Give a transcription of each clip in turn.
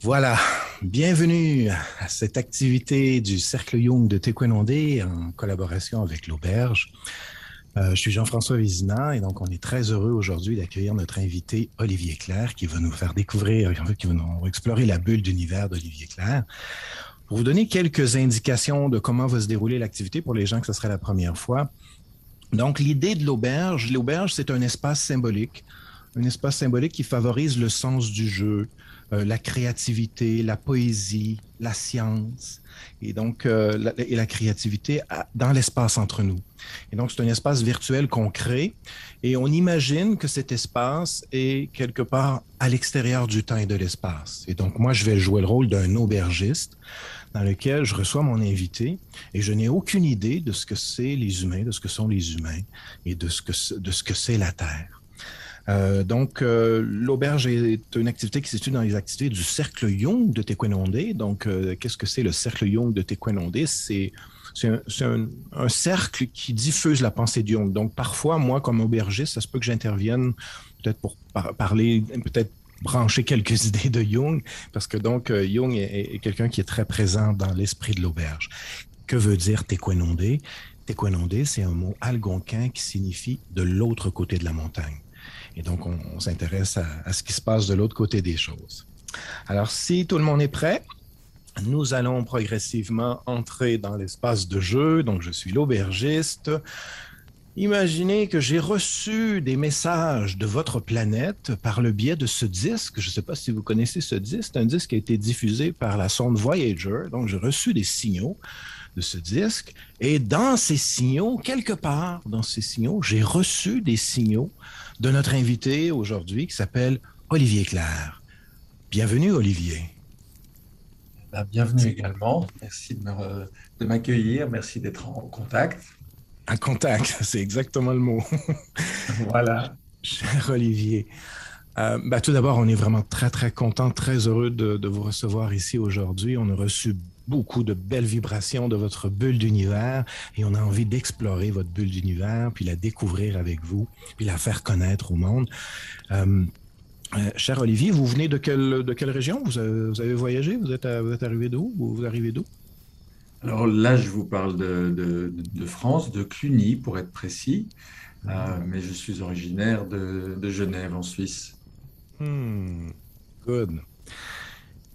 Voilà, bienvenue à cette activité du Cercle Young de Tequenondé en collaboration avec l'Auberge. Euh, je suis Jean-François Vizina et donc on est très heureux aujourd'hui d'accueillir notre invité Olivier Claire qui va nous faire découvrir, en fait, qui va nous explorer la bulle d'univers d'Olivier Claire. Pour vous donner quelques indications de comment va se dérouler l'activité pour les gens que ce serait la première fois. Donc l'idée de l'auberge, l'auberge c'est un espace symbolique, un espace symbolique qui favorise le sens du jeu, euh, la créativité, la poésie, la science et donc euh, la, et la créativité dans l'espace entre nous. Et donc c'est un espace virtuel qu'on crée et on imagine que cet espace est quelque part à l'extérieur du temps et de l'espace. Et donc moi je vais jouer le rôle d'un aubergiste dans lequel je reçois mon invité et je n'ai aucune idée de ce que c'est les humains, de ce que sont les humains et de ce que de ce que c'est la Terre. Euh, donc, euh, l'auberge est une activité qui se situe dans les activités du Cercle Young de Tequenondé. Donc, euh, qu'est-ce que c'est le Cercle Young de Tequenondé? C'est un, cercle qui diffuse la pensée de Jung. Donc, parfois, moi, comme aubergiste, ça se peut que j'intervienne peut-être pour par parler, peut-être brancher quelques idées de Jung, parce que donc, Jung est, quelqu'un qui est très présent dans l'esprit de l'auberge. Que veut dire Tequenondé? Tequenondé, c'est un mot algonquin qui signifie de l'autre côté de la montagne. Et donc, on, s'intéresse à, ce qui se passe de l'autre côté des choses. Alors, si tout le monde est prêt, nous allons progressivement entrer dans l'espace de jeu. Donc, je suis l'aubergiste. Imaginez que j'ai reçu des messages de votre planète par le biais de ce disque. Je ne sais pas si vous connaissez ce disque. C'est un disque qui a été diffusé par la sonde Voyager. Donc, j'ai reçu des signaux de ce disque. Et dans ces signaux, quelque part dans ces signaux, j'ai reçu des signaux de notre invité aujourd'hui qui s'appelle Olivier Claire. Bienvenue, Olivier. Ben, bienvenue également. Merci de m'accueillir. Merci d'être en contact. En contact, c'est exactement le mot. voilà. Cher Olivier. Euh, ben, tout d'abord, on est vraiment très, très content, très heureux de, de vous recevoir ici aujourd'hui. On a reçu beaucoup de belles vibrations de votre bulle d'univers et on a envie d'explorer votre bulle d'univers, puis la découvrir avec vous, puis la faire connaître au monde. Euh, euh, cher Olivier, vous venez de quelle, de quelle région? Vous avez, vous avez voyagé? Vous êtes, à, vous êtes arrivé d'où? Vous, arrivez d'où? Alors là, je vous parle de, de, de, France, de Cluny pour être précis, euh, mais je suis originaire de, de Genève en Suisse. Hmm, good.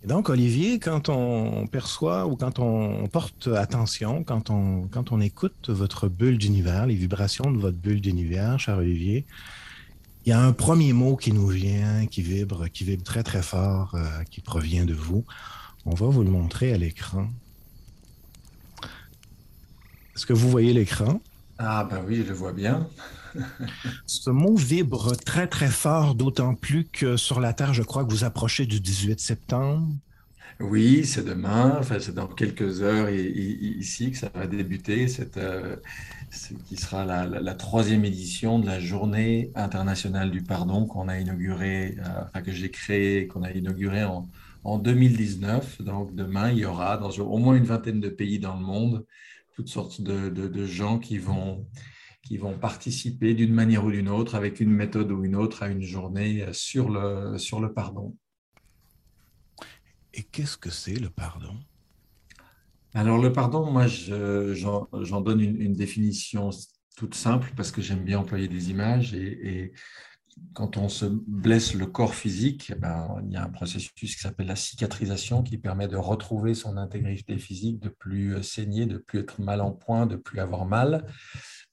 Donc, Olivier, quand on perçoit ou quand on porte attention, quand on, quand on écoute votre bulle d'univers, les vibrations de votre bulle d'univers, cher Olivier, il y a un premier mot qui nous vient, qui vibre, qui vibre très très fort, euh, qui provient de vous. On va vous le montrer à l'écran. Est-ce que vous voyez l'écran? Ah ben oui, je le vois bien. Ce mot vibre très très fort, d'autant plus que sur la Terre, je crois que vous approchez du 18 septembre. Oui, c'est demain, enfin, c'est dans quelques heures ici que ça va débuter, cette, euh, qui sera la, la, la, troisième édition de la Journée internationale du pardon qu'on a inaugurée, euh, enfin, que j'ai créée, qu'on a inaugurée en, en 2019. Donc demain, il y aura dans au moins une vingtaine de pays dans le monde toutes sortes de, de, de gens qui vont qui vont participer d'une manière ou d'une autre, avec une méthode ou une autre, à une journée sur le, sur le pardon. Et qu'est-ce que c'est le pardon? Alors le pardon, moi, j'en je, donne une, une, définition toute simple parce que j'aime bien employer des images et, et, quand on se blesse le corps physique, eh ben, il y a un processus qui s'appelle la cicatrisation qui permet de retrouver son intégrité physique, de plus saigner, de plus être mal en point, de plus avoir mal.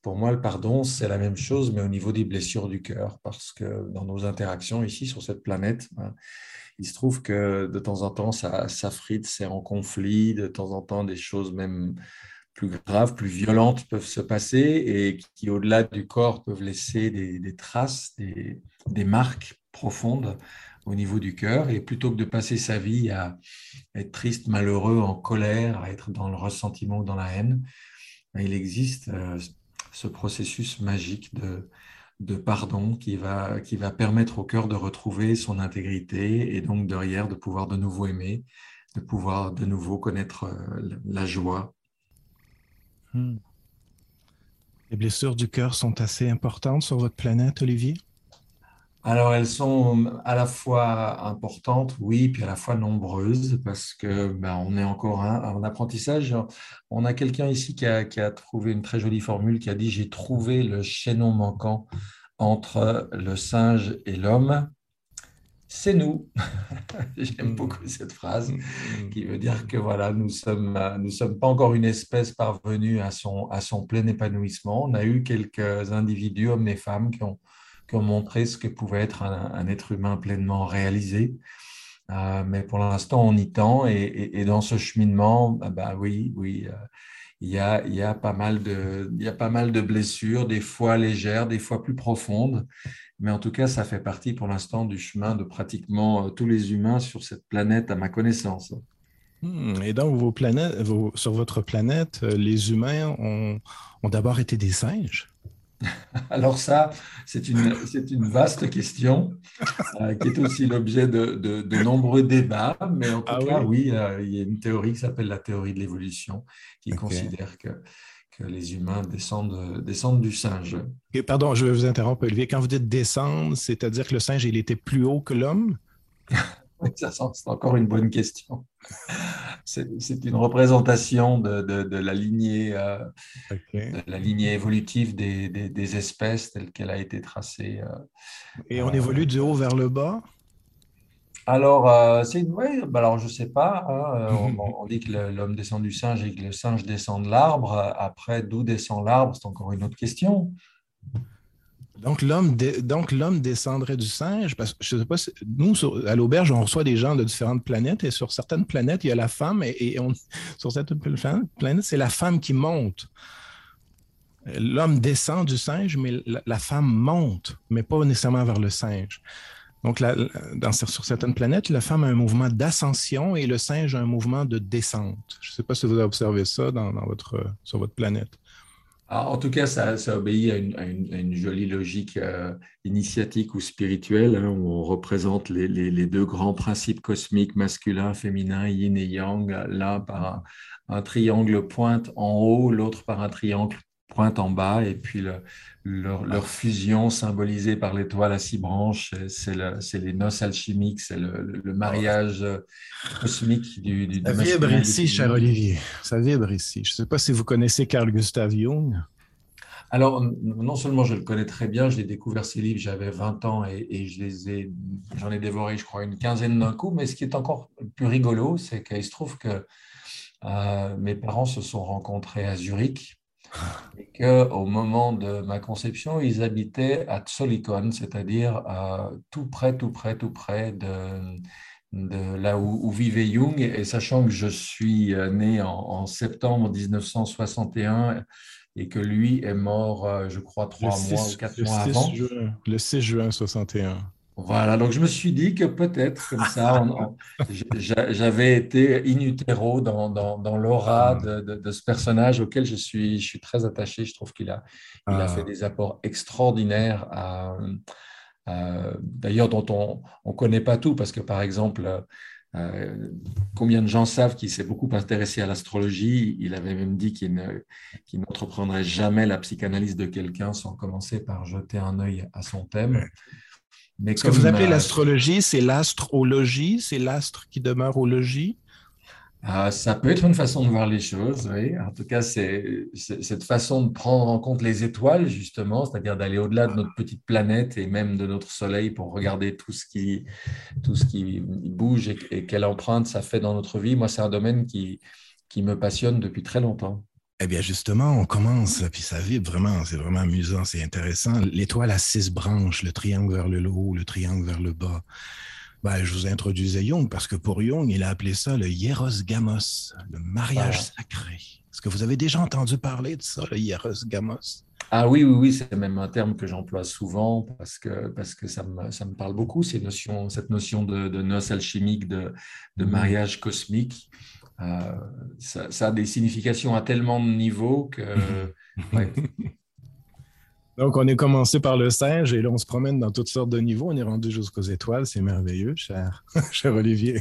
Pour moi, le pardon, c'est la même chose, mais au niveau des blessures du cœur, parce que dans nos interactions ici sur cette planète, ben, il se trouve que de temps en temps, ça, ça frite, c'est en conflit, de temps en temps, des choses même plus graves, plus violentes peuvent se passer et qui, au-delà du corps, peuvent laisser des, traces, des, des, marques profondes au niveau du cœur. Et plutôt que de passer sa vie à être triste, malheureux, en colère, à être dans le ressentiment ou dans la haine, ben, il existe euh, ce processus magique de, de pardon qui va, qui va permettre au cœur de retrouver son intégrité et donc derrière de pouvoir de nouveau aimer, de pouvoir de nouveau connaître euh, la joie. Hmm. Les blessures du cœur sont assez importantes sur votre planète, Olivier? Alors, elles sont à la fois importantes, oui, puis à la fois nombreuses, parce que ben, on est encore en apprentissage. On a quelqu'un ici qui a, trouvé une très jolie formule, qui a dit J'ai trouvé le chaînon manquant entre le singe et l'homme. C'est nous. J'aime beaucoup cette phrase, qui veut dire que voilà, nous sommes, nous sommes pas encore une espèce parvenue à son, à son plein épanouissement. On a eu quelques individus, hommes et femmes, qui ont qui ont montré ce que pouvait être un, être humain pleinement réalisé. Euh, mais pour l'instant, on y tend et, dans ce cheminement, bah, bah oui, oui, euh, il, y a, il, y a pas mal de, il y a pas mal de blessures, des fois légères, des fois plus profondes. Mais en tout cas, ça fait partie pour l'instant du chemin de pratiquement euh, tous les humains sur cette planète, à ma connaissance. Hmm, et donc, vos planètes, sur votre planète, les humains ont, ont d'abord été des singes? Alors ça, c'est une, une, vaste question euh, qui est aussi l'objet de, de, nombreux débats, mais en tout ah cas, oui, euh, il y a une théorie qui s'appelle la théorie de l'évolution, qui considère que, que, les humains descendent, descendent du singe. pardon, je vais vous interrompre, Olivier. Quand vous dites descendre, c'est-à-dire que le singe, il était plus haut que l'homme? C'est encore une bonne question. C'est une représentation de, de, la lignée, euh, la lignée évolutive des, des, espèces telle qu'elle a été tracée. Euh, Et on euh, évolue du haut vers le bas? Alors, c'est une ouais, bah alors je ne sais pas. Hein, on, dit que l'homme descend du singe et que le singe descend de l'arbre. Après, d'où descend l'arbre, c'est encore une autre question. Donc, l'homme, donc, l'homme descendrait du singe, parce que je sais pas, nous, à l'auberge, on reçoit des gens de différentes planètes, et sur certaines planètes, il y a la femme, et, on, sur certaines planètes, c'est la femme qui monte. L'homme descend du singe, mais la, femme monte, mais pas nécessairement vers le singe. Donc, dans, sur certaines planètes, la femme a un mouvement d'ascension et le singe a un mouvement de descente. Je ne sais pas si vous avez observé ça sur votre planète. Ah, en tout cas, ça, obéit à une, jolie logique euh, initiatique ou spirituelle, hein, où on représente les, deux grands principes cosmiques, masculin, féminin, yin et yang, l'un par un, triangle pointe en haut, l'autre par un triangle pointe en bas, et puis leur, fusion symbolisée par l'étoile à six branches, c'est les noces alchimiques, c'est le, mariage cosmique du, du Ça vibre ici, cher Olivier, ça vibre ici. Je ne sais pas si vous connaissez Carl Gustav Jung. Alors, non seulement je le connais très bien, j'ai découvert ses livres, j'avais 20 ans et, je les ai, j'en ai dévoré, je crois, une quinzaine d'un coup. Mais ce qui est encore plus rigolo, c'est qu'il se trouve que euh, mes parents se sont rencontrés à Zurich et qu'au moment de ma conception, ils habitaient à Tsolikon, c'est-à-dire euh, tout près, tout près, tout près de, de là où, vivait Jung. Et sachant que je suis euh, né en, en septembre 1961 et que lui est mort, euh, je crois, trois mois ou quatre mois avant. le 6 juin 61. Voilà, donc je me suis dit que peut-être comme ça, j'avais été in utero dans, dans, l'aura ah. de, de, ce personnage auquel je suis, je suis très attaché. Je trouve qu'il a, il a fait ah. des apports extraordinaires, d'ailleurs dont on ne connaît pas tout, parce que par exemple, euh, combien de gens savent qu'il s'est beaucoup intéressé à l'astrologie? Il avait même dit qu'il n'entreprendrait jamais la psychanalyse de quelqu'un sans commencer par jeter un œil à son thème. Mais Ce que vous appelez l'astrologie, c'est l'astrologie, c'est l'astre qui demeure au logis? Ah, ça peut être une façon de voir les choses, oui. En tout cas, c'est cette façon de prendre en compte les étoiles, justement, c'est-à-dire d'aller au-delà de notre petite planète et même de notre Soleil pour regarder tout ce qui, tout ce qui bouge et, quelle empreinte ça fait dans notre vie. Moi, c'est un domaine qui, qui me passionne depuis très longtemps. Eh bien, justement, on commence, puis ça vibre vraiment, c'est vraiment amusant, c'est intéressant. L'étoile à six branches, le triangle vers le haut, le triangle vers le bas. Ben, je vous introduisais Jung parce que pour Jung, il a appelé ça le hieros gamos, le mariage sacré. Est-ce que vous avez déjà entendu parler de ça, le hieros gamos Ah oui, oui, oui, c'est même un terme que j'emploie souvent parce que, parce que ça, me, ça me parle beaucoup, ces notions, cette notion de, de noces alchimiques, de, de mm. mariage cosmique. Euh, ça, ça, a des significations à tellement de niveaux que. ouais. Donc, on est commencé par le singe et là, on se promène dans toutes sortes de niveaux. On est rendu jusqu'aux étoiles. C'est merveilleux, cher, cher Olivier.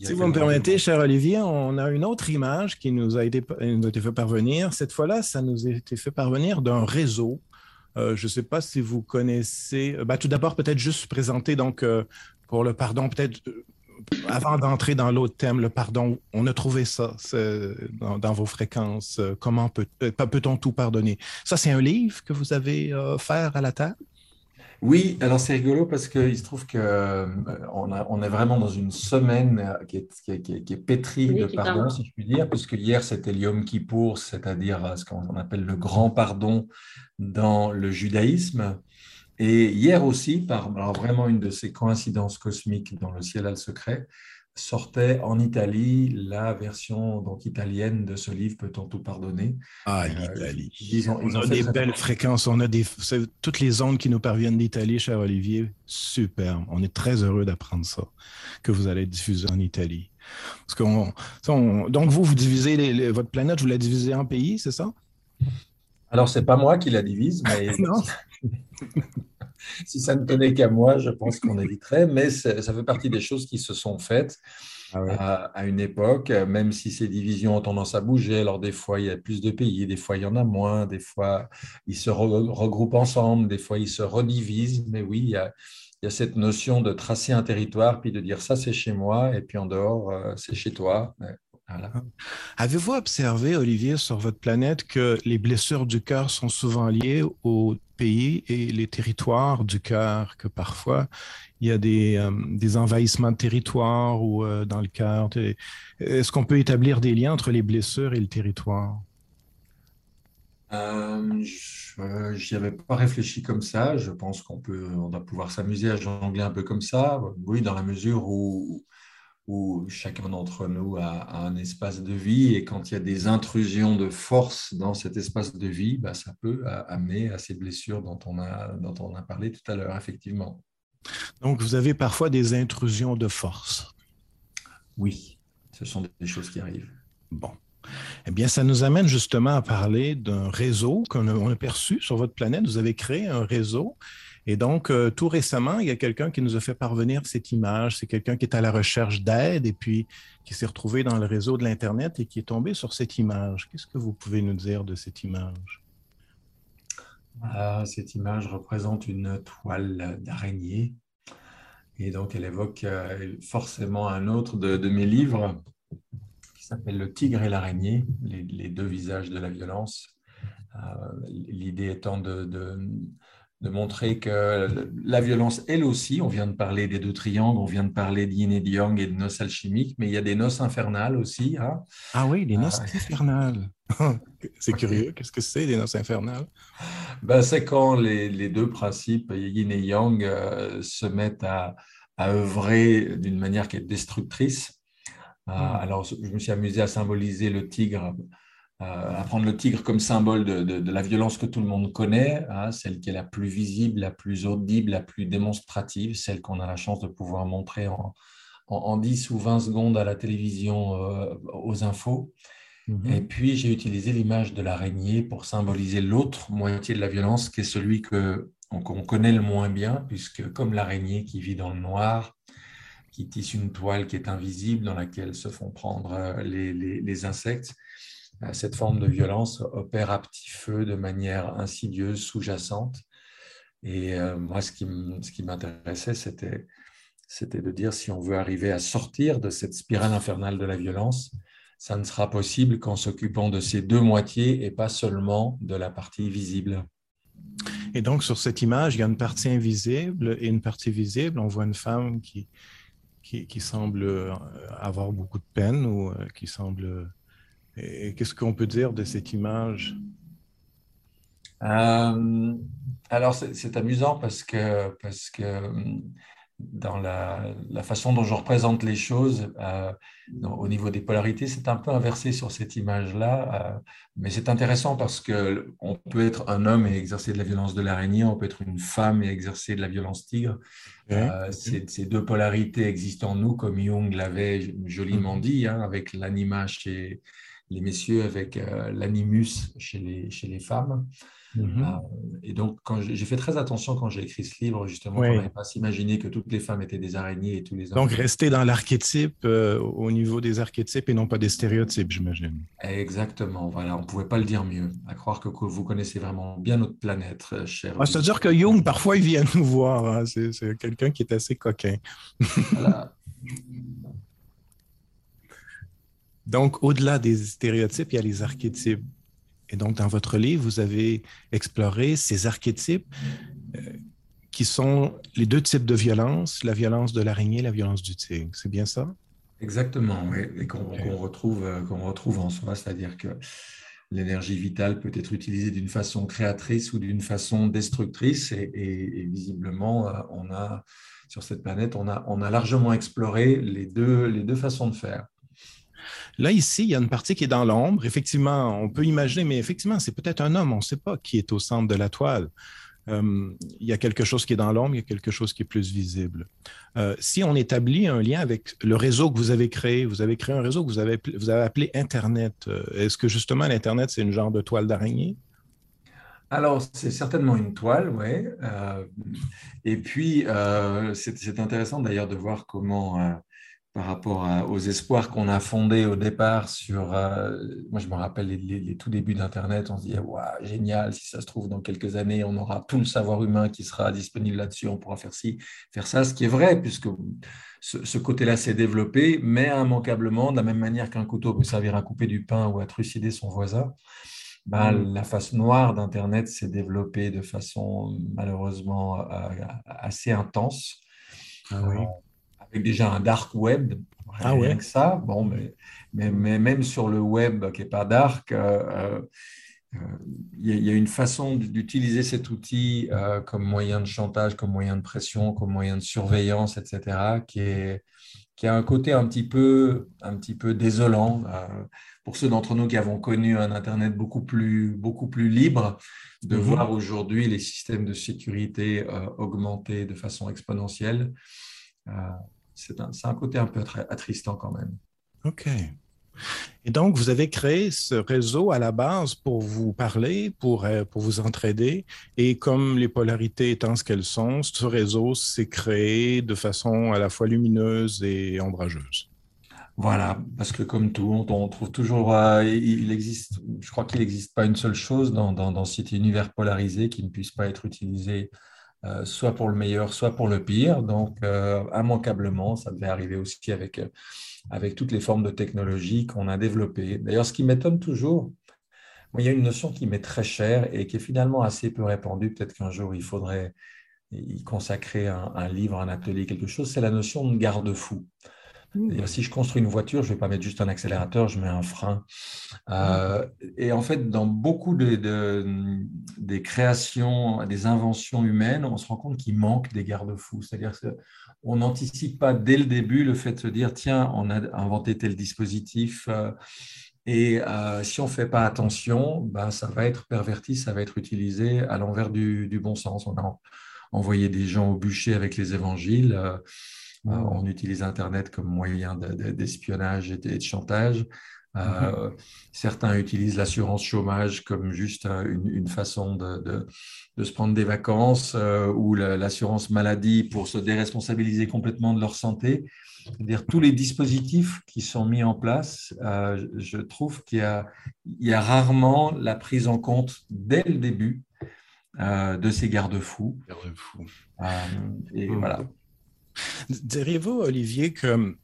Si vous me permettez, cher Olivier, on a une autre image qui nous a été, nous a été fait parvenir. Cette fois-là, ça nous a été fait parvenir d'un réseau je ne sais pas si vous connaissez. Ben, tout d'abord, peut-être juste présenter donc pour le pardon, peut-être avant d'entrer dans l'autre thème, le pardon, on a trouvé ça dans, vos fréquences. Comment peut, peut-on tout pardonner? Ça, c'est un livre que vous avez offert à la table? Oui, alors c'est rigolo parce qu'il se trouve qu'on euh, on est vraiment dans une semaine euh, qui est, pétrie de pardon, si je puis dire, puisque hier c'était Yom Kippour, c'est-à-dire euh, ce qu'on appelle le grand pardon dans le judaïsme. Et hier aussi, par alors vraiment une de ces coïncidences cosmiques dans le ciel a le secret, sortait en Italie la version donc italienne de ce livre Peut-on tout pardonner? Ah, euh, l'Italie. on a des belles fréquences, on a des toutes les ondes qui nous parviennent d'Italie, cher Olivier, superbe. On est très heureux d'apprendre ça que vous allez diffuser en Italie. Parce qu'on, donc vous vous divisez votre planète, vous la divisez en pays, c'est ça? Alors c'est pas moi qui la divise, mais si ça ne tenait qu'à moi, je pense qu'on éviterait, mais ça fait partie des choses qui se sont faites ah à, une époque, même si ces divisions ont tendance à bouger. Alors, des fois, il y a plus de pays, des fois, il y en a moins, des fois, ils se regroupent ensemble, des fois, ils se redivisent. Mais oui, il y a, cette notion de tracer un territoire, puis de dire ça, c'est chez moi, et puis en dehors, euh, c'est chez toi. Avez-vous observé, Olivier, sur votre planète, que les blessures du cœur sont souvent liées aux pays et les territoires du cœur, que parfois il y a des, euh, envahissements de territoire ou euh, dans le cœur? Est-ce qu'on peut établir des liens entre les blessures et le territoire? Euh, je n'y avais pas réfléchi comme ça. Je pense qu'on peut, on doit pouvoir s'amuser à jongler un peu comme ça. Oui, dans la mesure où où chacun d'entre nous a, un espace de vie et quand il y a des intrusions de force dans cet espace de vie, bah, ça peut amener à ces blessures dont on a, dont on a parlé tout à l'heure, effectivement. Donc, vous avez parfois des intrusions de force. Oui, ce sont des choses qui arrivent. Bon. Eh bien, ça nous amène justement à parler d'un réseau qu'on a perçu sur votre planète. Vous avez créé un réseau et donc, euh, tout récemment, il y a quelqu'un qui nous a fait parvenir cette image. C'est quelqu'un qui est à la recherche d'aide et puis qui s'est retrouvé dans le réseau de l'Internet et qui est tombé sur cette image. Qu'est-ce que vous pouvez nous dire de cette image? Ah, cette image représente une toile d'araignée. Et donc, elle évoque euh, forcément un autre de, mes livres qui s'appelle Le tigre et l'araignée, les, deux visages de la violence. Euh, l'idée étant de de montrer que la violence, elle aussi, on vient de parler des deux triangles, on vient de parler d'yin et yang et de noces alchimiques, mais il y a des noces infernales aussi. Hein. Ah oui, les noces ah. infernales. c'est curieux, qu'est-ce que c'est, les noces infernales? Ben, C'est quand les, deux principes, yin et yang, euh, se mettent à, œuvrer d'une manière qui est destructrice. Euh, hmm. Alors, je me suis amusé à symboliser le tigre euh, à prendre le tigre comme symbole de, la violence que tout le monde connaît, hein, celle qui est la plus visible, la plus audible, la plus démonstrative, celle qu'on a la chance de pouvoir montrer en, en, 10 ou 20 secondes à la télévision euh, aux infos. Mhm. Et puis, j'ai utilisé l'image de l'araignée pour symboliser l'autre moitié de la violence, qui est celui que qu'on connaît le moins bien, puisque comme l'araignée qui vit dans le noir, qui tisse une toile qui est invisible, dans laquelle se font prendre euh, les, les insectes, cette forme de violence opère à petit feu de manière insidieuse, sous-jacente. Et euh, moi, ce qui m'intéressait, c'était, de dire si on veut arriver à sortir de cette spirale infernale de la violence, ça ne sera possible qu'en s'occupant de ces deux moitiés et pas seulement de la partie visible. Et donc, sur cette image, il y a une partie invisible et une partie visible. On voit une femme qui semble avoir beaucoup de peine ou euh, qui semble et qu'est-ce qu'on peut dire de cette image? Euh, Alors, c'est amusant parce que, parce que dans la, façon dont je représente les choses, euh, au niveau des polarités, c'est un peu inversé sur cette image-là. Euh, mais c'est intéressant parce qu'on peut être un homme et exercer de la violence de l'araignée, on peut être une femme et exercer de la violence tigre. ces deux polarités existent en nous, comme Jung l'avait joliment mmh. dit, hein, avec l'anima chez, les messieurs avec l'animus chez les, chez les femmes. Mhm. Euh, et donc, j'ai fait très attention quand j'ai écrit ce livre, justement, oui. n'avait pas s'imaginer que toutes les femmes étaient des araignées et tous les hommes. Donc, rester dans l'archétype euh, au niveau des archétypes et non pas des stéréotypes, j'imagine. Exactement, voilà, on ne pouvait pas le dire mieux. À croire que, vous connaissez vraiment bien notre planète, euh, cher. Ah, C'est-à-dire que Jung, parfois, il vient nous voir. Hein. C'est quelqu'un qui est assez coquin. Voilà. Donc, au-delà des stéréotypes, il y a les archétypes. Et donc, dans votre livre, vous avez exploré ces archétypes euh, qui sont les deux types de violence, la violence de l'araignée et la violence du tigre. C'est bien ça? Exactement, oui, et qu'on retrouve, euh, qu'on retrouve en soi, c'est-à-dire que l'énergie vitale peut être utilisée d'une façon créatrice ou d'une façon destructrice, et, visiblement, euh, on a sur cette planète, on a, on a largement exploré les deux, les deux façons de faire. Là, ici, il y a une partie qui est dans l'ombre. Effectivement, on peut imaginer, mais effectivement, c'est peut-être un homme, on ne sait pas qui est au centre de la toile. Euh, il y a quelque chose qui est dans l'ombre, il y a quelque chose qui est plus visible. Euh, si on établit un lien avec le réseau que vous avez créé, vous avez créé un réseau que vous avez, vous avez appelé Internet. Euh, est-ce que justement l'Internet, c'est une genre de toile d'araignée? Alors, c'est certainement une toile, oui. et puis, c'est intéressant d'ailleurs de voir comment par rapport aux espoirs qu'on a fondés au départ sur, euh, moi je me rappelle les, tout débuts d'Internet, on se disait, waouh, génial, si ça se trouve dans quelques années, on aura tout le savoir humain qui sera disponible là-dessus, on pourra faire ci, faire ça, ce qui est vrai, puisque ce, côté-là s'est développé, mais immanquablement, de la même manière qu'un couteau peut servir à couper du pain ou à trucider son voisin, bah, mmh. la face noire d'Internet s'est développée de façon malheureusement euh, assez intense. Ah oui. Avec déjà un dark web, ah rien que ça. Bon, mais, mais, même sur le web qui n'est pas dark, euh, euh, il y, a une façon d'utiliser cet outil euh, comme moyen de chantage, comme moyen de pression, comme moyen de surveillance, etc., qui, est, qui a un côté un petit peu, un petit peu désolant pour ceux d'entre nous qui avons connu un Internet beaucoup plus, beaucoup plus libre, de mm-hmm. voir aujourd'hui les systèmes de sécurité augmenter de façon exponentielle c'est un, côté un peu attristant quand même. OK. Et donc, vous avez créé ce réseau à la base pour vous parler, pour, euh, pour vous entraider. Et comme les polarités étant ce qu'elles sont, ce réseau s'est créé de façon à la fois lumineuse et ombrageuse. Voilà, parce que comme tout, on, trouve toujours, euh, il existe, je crois qu'il n'existe pas une seule chose dans, dans, dans, cet univers polarisé qui ne puisse pas être utilisé euh, soit pour le meilleur, soit pour le pire. Donc, euh, immanquablement, ça devait arriver aussi avec, euh, avec toutes les formes de technologie qu'on a développées. D'ailleurs, ce qui m'étonne toujours, il y a une notion qui m'est très chère et qui est finalement assez peu répandue. Peut-être qu'un jour, il faudrait y consacrer un, livre, un atelier, quelque chose. C'est la notion de garde-fou. Mmh. Si je construis une voiture, je ne vais pas mettre juste un accélérateur, je mets un frein. Euh, et en fait, dans beaucoup de, des créations, des inventions humaines, on se rend compte qu'il manque des garde-fous. C'est-à-dire qu'on n'anticipe pas dès le début le fait de se dire, tiens, on a inventé tel dispositif. Euh, et euh, si on ne fait pas attention, ben, ça va être perverti, ça va être utilisé à l'envers du, du, bon sens. On a envoyé des gens au bûcher avec les évangiles. Euh, on utilise Internet comme moyen d'espionnage et de chantage. Euh, mhm. Certains utilisent l'assurance chômage comme juste euh, une, façon de, se prendre des vacances ou l'assurance maladie pour se déresponsabiliser complètement de leur santé. C'est-à-dire tous les dispositifs qui sont mis en place, je trouve qu'il y, y, a rarement la prise en compte dès le début de ces garde-fous. et mhm. voilà. Diriez-vous, Olivier, que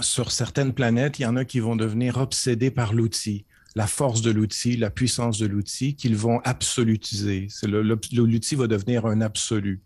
sur certaines planètes, il y en a qui vont devenir obsédés par l'outil, la force de l'outil, la puissance de l'outil, qu'ils vont absolutiser? L'outil va devenir un absolu.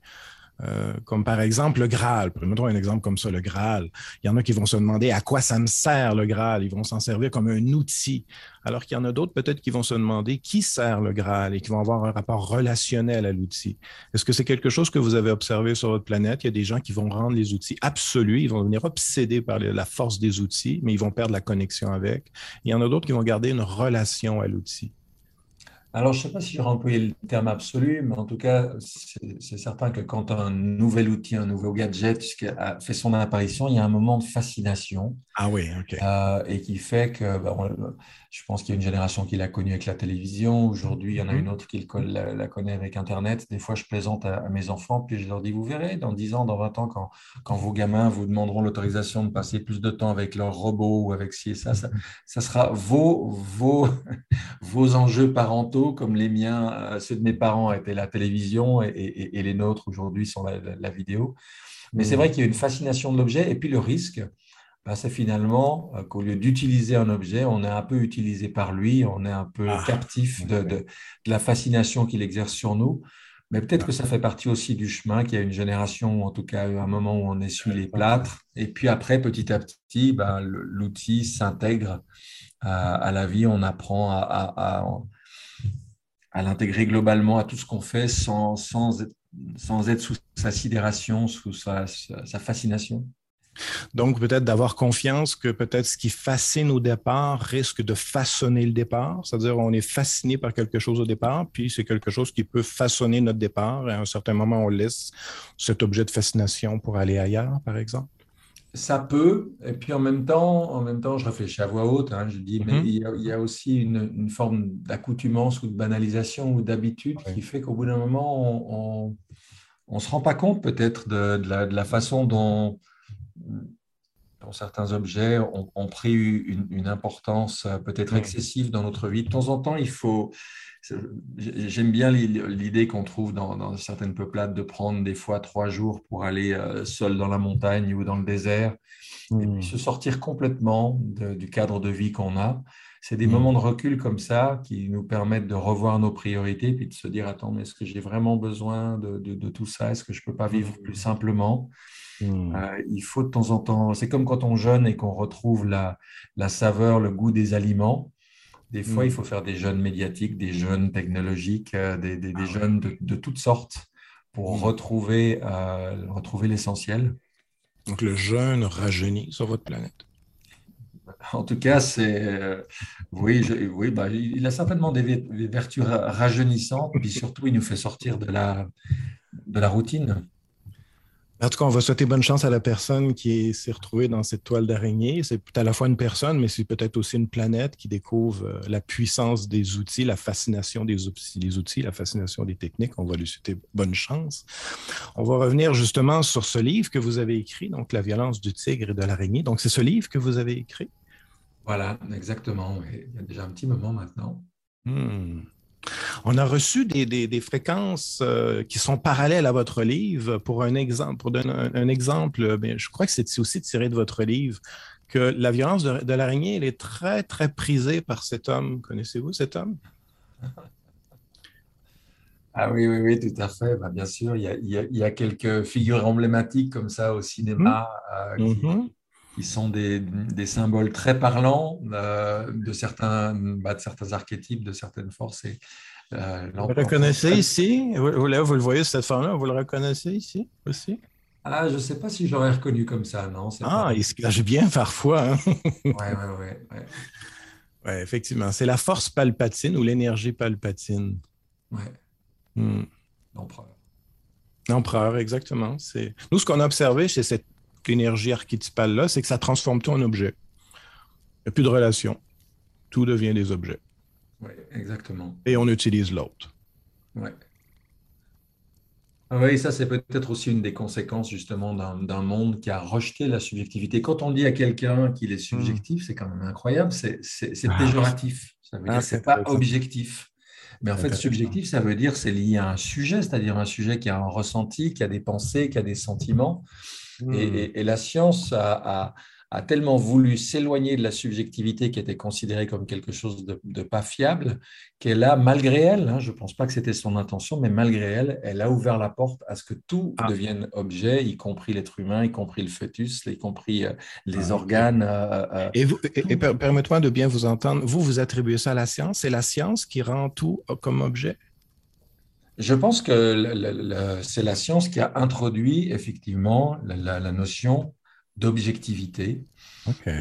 Euh, comme par exemple le Graal. Prenons un exemple comme ça, le Graal. Il y en a qui vont se demander à quoi ça me sert le Graal. Ils vont s'en servir comme un outil. Alors qu'il y en a d'autres peut-être qui vont se demander qui sert le Graal et qui vont avoir un rapport relationnel à l'outil. Est-ce que c'est quelque chose que vous avez observé sur votre planète? Il y a des gens qui vont rendre les outils absolus. Ils vont devenir obsédés par la force des outils, mais ils vont perdre la connexion avec. Il y en a d'autres qui vont garder une relation à l'outil. Alors, je ne sais pas si j'aurais employé le terme absolu, mais en tout cas, c'est certain que quand un nouvel outil, un nouveau gadget fait son apparition, il y a un moment de fascination. Ah oui, ok. Euh, et qui fait que, bah, je pense qu'il y a une génération qui l'a connu avec la télévision. Aujourd'hui, il y en a mhm. une autre qui la, connaît avec Internet. Des fois, je plaisante à, mes enfants, puis je leur dis, vous verrez, dans 10 ans, dans 20 ans, quand, quand vos gamins vous demanderont l'autorisation de passer plus de temps avec leur robot ou avec ci et ça, ça, ça sera vos, vos, vos enjeux parentaux comme les miens, euh, ceux de mes parents étaient la télévision et, les nôtres aujourd'hui sont la, vidéo. Mais c'est mhm. vrai qu'il y a une fascination de l'objet et puis le risque, bah, c'est finalement euh, qu'au lieu d'utiliser un objet, on est un peu utilisé par lui, on est un peu ah, captif de, la fascination qu'il exerce sur nous. Mais peut-être que ça fait partie aussi du chemin, qu'il y a une génération, en tout cas un moment où on essuie les plâtres. Et puis après, petit à petit, bah, l'outil s'intègre à, la vie, on apprend à, à, l'intégrer globalement à tout ce qu'on fait sans, sans, être, sans être sous sa sidération, sous sa fascination. Donc, peut-être d'avoir confiance que peut-être ce qui fascine au départ risque de façonner le départ. C'est-à-dire, on est fasciné par quelque chose au départ, puis c'est quelque chose qui peut façonner notre départ. Et à un certain moment, on laisse cet objet de fascination pour aller ailleurs, par exemple. Ça peut, et puis en même temps, en même temps, je réfléchis à voix haute. Hein, je dis, mais mm-hmm. il, y a, aussi une, forme d'accoutumance ou de banalisation ou d'habitude qui fait qu'au bout d'un moment, on ne se rend pas compte peut-être de, de, la, façon dont dont certains objets ont, pris une, importance euh, peut-être excessive dans notre vie. De temps en temps, il faut. J'aime bien l'idée qu'on trouve dans, certaines peuplades de prendre des fois trois jours pour aller euh, seul dans la montagne ou dans le désert et puis se sortir complètement du cadre de vie qu'on a. C'est des hmm. moments de recul comme ça qui nous permettent de revoir nos priorités puis de se dire attends, mais est-ce que j'ai vraiment besoin de, de tout ça? Est-ce que je ne peux pas vivre hmm. plus simplement? Hmm. Euh, il faut de temps en temps, c'est comme quand on jeûne et qu'on retrouve la, la, saveur, le goût des aliments. Des fois, il hmm. faut faire des jeûnes médiatiques, des jeûnes technologiques, euh, des, des, ah jeûnes de, de, toutes sortes pour hmm. retrouver, euh, retrouver l'essentiel. Donc le jeûne rajeunit sur votre planète. En tout cas, c'est oui, oui bah, il a certainement des, des vertus rajeunissantes, puis surtout, il nous fait sortir de la, de la routine. En tout cas, on va souhaiter bonne chance à la personne qui s'est retrouvée dans cette toile d'araignée. C'est à la fois une personne, mais c'est peut-être aussi une planète qui découvre euh, la puissance des outils, la fascination des, outils, la fascination des techniques. On va lui souhaiter bonne chance. On va revenir justement sur ce livre que vous avez écrit, donc La violence du tigre et de l'araignée. Donc, c'est ce livre que vous avez écrit? Voilà, exactement. Il y a déjà un petit moment maintenant. Hmm. On a reçu des, fréquences euh, qui sont parallèles à votre livre. Pour un exemple, pour donner un, exemple, ben, je crois que c'est aussi tiré de votre livre que la violence de, l'araignée, elle est très, très prisée par cet homme. Connaissez-vous cet homme? Ah oui, oui, oui, tout à fait. Bah, bien sûr, il y, a, quelques figures emblématiques comme ça au cinéma mmh. euh, mmh. Qui, sont des, symboles très parlants euh, de, certains, bah, de certains archétypes, de certaines forces. Et, euh, vous le reconnaissez ici? Vous, vous, le voyez cette forme-là, vous le reconnaissez ici aussi? Ah, je ne sais pas si j'aurais reconnu comme ça, non. Ah, il se cache bien parfois. Oui, oui, oui. Ouais, effectivement. C'est la force palpatine ou l'énergie palpatine. Oui. Hmm. L'empereur. L'empereur, exactement. Nous, ce qu'on a observé chez cette énergie archétypale-là, c'est que ça transforme tout en objet. Il n'y a plus de relation. Tout devient des objets. Oui, exactement. Et on utilise l'autre. Oui. Ah oui, ça c'est peut-être aussi une des conséquences justement d'un monde qui a rejeté la subjectivité. Quand on dit à quelqu'un qu'il est subjectif, hmm. c'est quand même incroyable, c'est ah. péjoratif. Ça veut dire ah, que ce n'est pas objectif. Mais en fait, subjectif, ça veut dire c'est lié à un sujet, c'est-à-dire un sujet qui a un ressenti, qui a des pensées, qui a des sentiments. Et, hmm. la science a, a tellement voulu s'éloigner de la subjectivité qui était considérée comme quelque chose de, pas fiable, qu'elle a, malgré elle, hein, je ne pense pas que c'était son intention, mais malgré elle, elle a ouvert la porte à ce que tout ah. devienne objet, y compris l'être humain, y compris le fœtus, y compris euh, les ah, organes. Euh, euh, et, et, permettez-moi de bien vous entendre, vous, vous attribuez ça à la science, c'est la science qui rend tout comme objet? Je pense que c'est la science qui a introduit effectivement la notion d'objectivité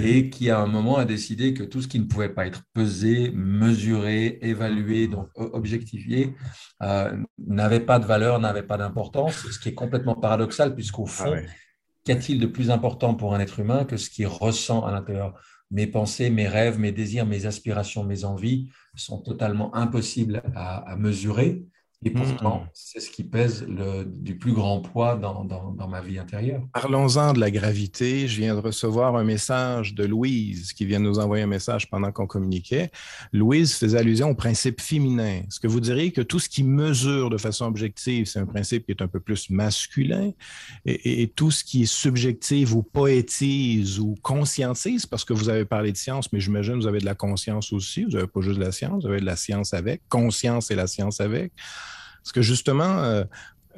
et qui à un moment a décidé que tout ce qui ne pouvait pas être pesé, mesuré, évalué, donc objectifié, euh, n'avait pas de valeur, n'avait pas d'importance, ce qui est complètement paradoxal puisqu'au ah fond, qu'a-t-il de plus important pour un être humain que ce qu'il ressent à l'intérieur? Mes pensées, mes rêves, mes désirs, mes aspirations, mes envies sont totalement impossibles à mesurer et mmh, pourtant, mmh. c'est ce qui pèse le, du plus grand poids dans, dans, ma vie intérieure. Parlons-en de la gravité. Je viens de recevoir un message de Louise qui vient de nous envoyer un message pendant qu'on communiquait. Louise faisait allusion au principe féminin. Est-ce que vous diriez que tout ce qui mesure de façon objective, c'est un principe qui est un peu plus masculin? Et, et, tout ce qui est subjectif ou poétise ou conscientise, parce que vous avez parlé de science, mais j'imagine que vous avez de la conscience aussi. Vous n'avez pas juste de la science, vous avez de la science avec, conscience et la science avec. Parce que justement, euh,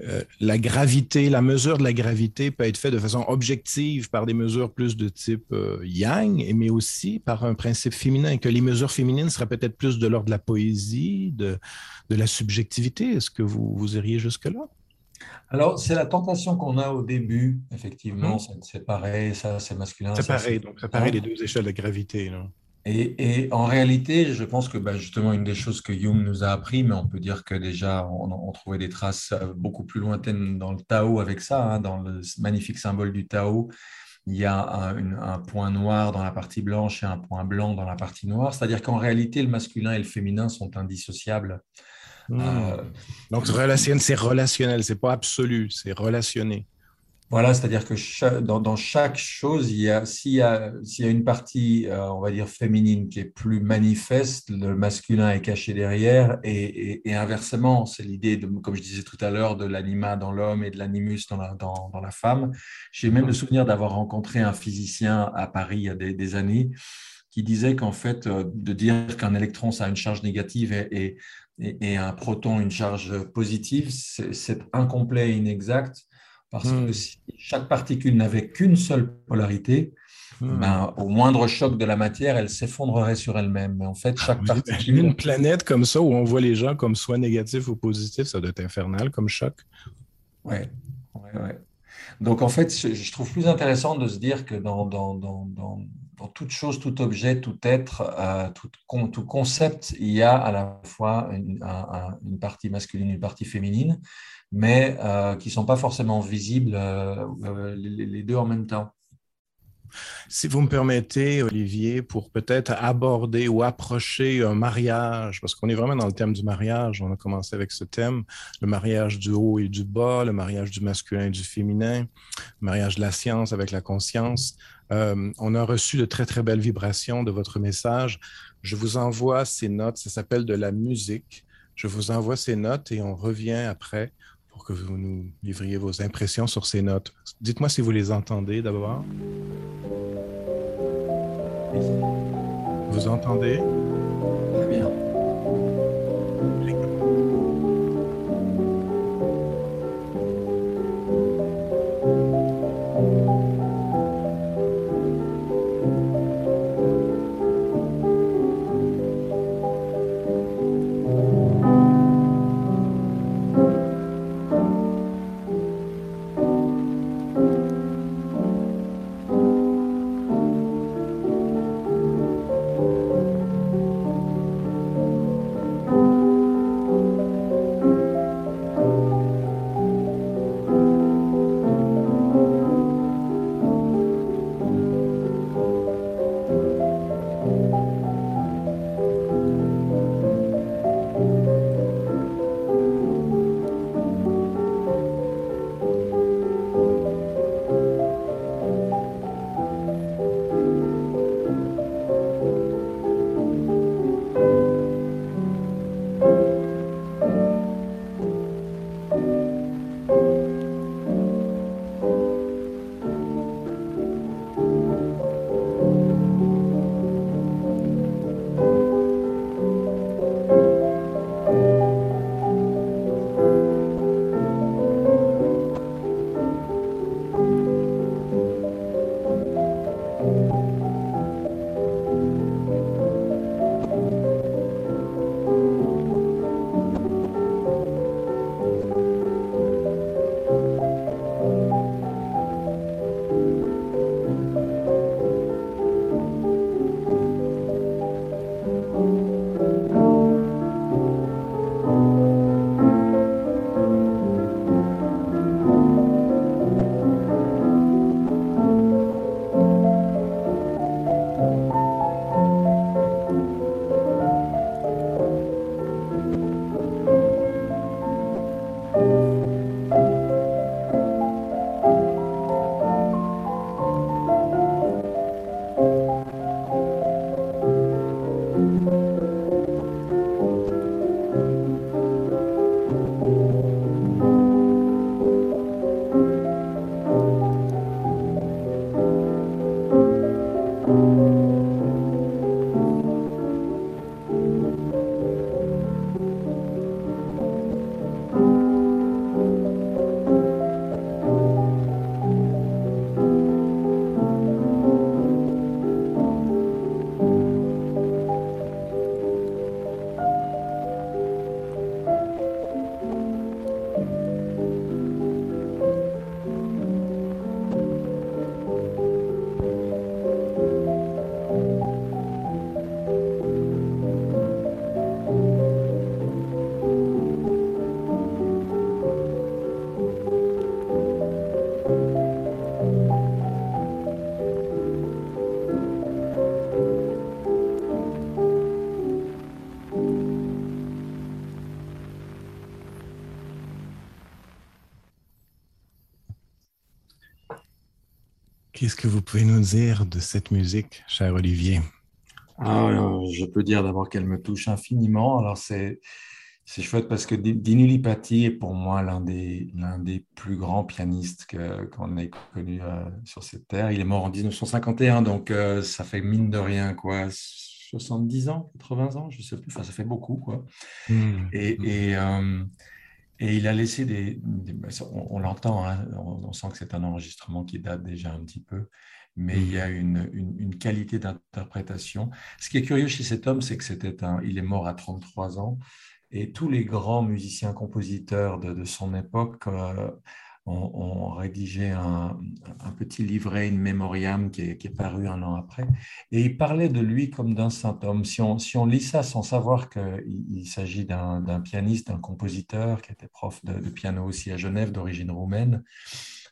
euh, la gravité, la mesure de la gravité peut être faite de façon objective par des mesures plus de type euh, yang, mais aussi par un principe féminin, que les mesures féminines seraient peut-être plus de l'ordre de la poésie, de, de la subjectivité. Est-ce que vous, vous iriez jusque-là? Alors, c'est la tentation qu'on a au début, effectivement, mmh. c'est pareil, ça c'est masculin. C'est pareil, donc c'est pareil les deux échelles de gravité. Et, en réalité, je pense que bah, justement, une des choses que Jung nous a appris, mais on peut dire que déjà, on, trouvait des traces euh, beaucoup plus lointaines dans le Tao avec ça, hein, dans le magnifique symbole du Tao. Il y a un, point noir dans la partie blanche et un point blanc dans la partie noire. C'est-à-dire qu'en réalité, le masculin et le féminin sont indissociables. Hmm. Euh, Donc, c'est relationnel, c'est pas absolu, c'est relationné. Voilà, c'est-à-dire que dans, chaque chose, il y a, s'il y a, s'il y a une partie, euh, on va dire, féminine qui est plus manifeste, le masculin est caché derrière, et, inversement, c'est l'idée, de, comme je disais tout à l'heure, de l'anima dans l'homme et de l'animus dans la, dans, la femme. J'ai même le souvenir d'avoir rencontré un physicien à Paris il y a des, années qui disait qu'en fait, euh, de dire qu'un électron, ça a une charge négative et, et un proton, une charge positive, c'est incomplet et inexact parce que hmm. si chaque particule n'avait qu'une seule polarité, hmm. ben, au moindre choc de la matière, elle s'effondrerait sur elle-même. Mais en fait, chaque ah, particule. Une planète comme ça où on voit les gens comme soit négatifs ou positifs, ça doit être infernal comme choc. Oui, ouais. Donc en fait, je trouve plus intéressant de se dire que dans, dans, dans, dans toute chose, tout objet, tout être, euh, tout, tout, concept, il y a à la fois une, une partie masculine, une partie féminine mais euh, qui ne sont pas forcément visibles euh, euh, les, deux en même temps. Si vous me permettez, Olivier, pour peut-être aborder ou approcher un mariage, parce qu'on est vraiment dans le thème du mariage, on a commencé avec ce thème, le mariage du haut et du bas, le mariage du masculin et du féminin, le mariage de la science avec la conscience. on a reçu de très, très belles vibrations de votre message. Je vous envoie ces notes, ça s'appelle de la musique. Je vous envoie ces notes et on revient après que vous nous livriez vos impressions sur ces notes. Dites-moi si vous les entendez d'abord. Vous entendez? Très bien. Qu'est-ce que vous pouvez nous dire de cette musique, cher Olivier? Ah, Je peux dire d'abord qu'elle me touche infiniment. Alors, c'est, c'est chouette parce que Dinulipati est pour moi l'un des, l'un des plus grands pianistes que, qu'on ait connu euh, sur cette terre. Il est mort en 1951, donc euh, ça fait mine de rien, quoi. 70 ans, 80 ans, je ne sais plus, enfin ça fait beaucoup. Quoi. Mmh. Et, et, euh, et, il a laissé des... Bah, on, l'entend, hein, on, sent que c'est un enregistrement qui date déjà un petit peu, mais il y a mmh. une, une, une, qualité d'interprétation. Ce qui est curieux chez cet homme, c'est que c'était un... Il est mort à 33 ans, et tous les grands musiciens-compositeurs de, de, son époque... Euh, on, rédigé un, petit livret, une mémoriam qui est, paru un an après. Et il parlait de lui comme d'un saint homme. Si on, lit ça sans savoir qu'il il, s'agit d'un pianiste, d'un compositeur qui était prof de, de, piano aussi à Genève, d'origine roumaine,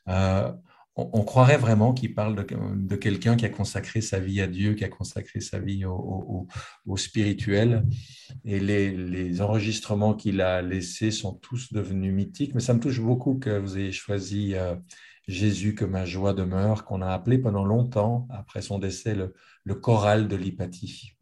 euh, on, croirait vraiment qu'il parle de, quelqu'un qui a consacré sa vie à Dieu, qui a consacré sa vie au, spirituel. Et les, enregistrements qu'il a laissés sont tous devenus mythiques. Mais ça me touche beaucoup que vous ayez choisi euh, Jésus que ma joie demeure, qu'on a appelé pendant longtemps, après son décès, le, choral de l'hypathie.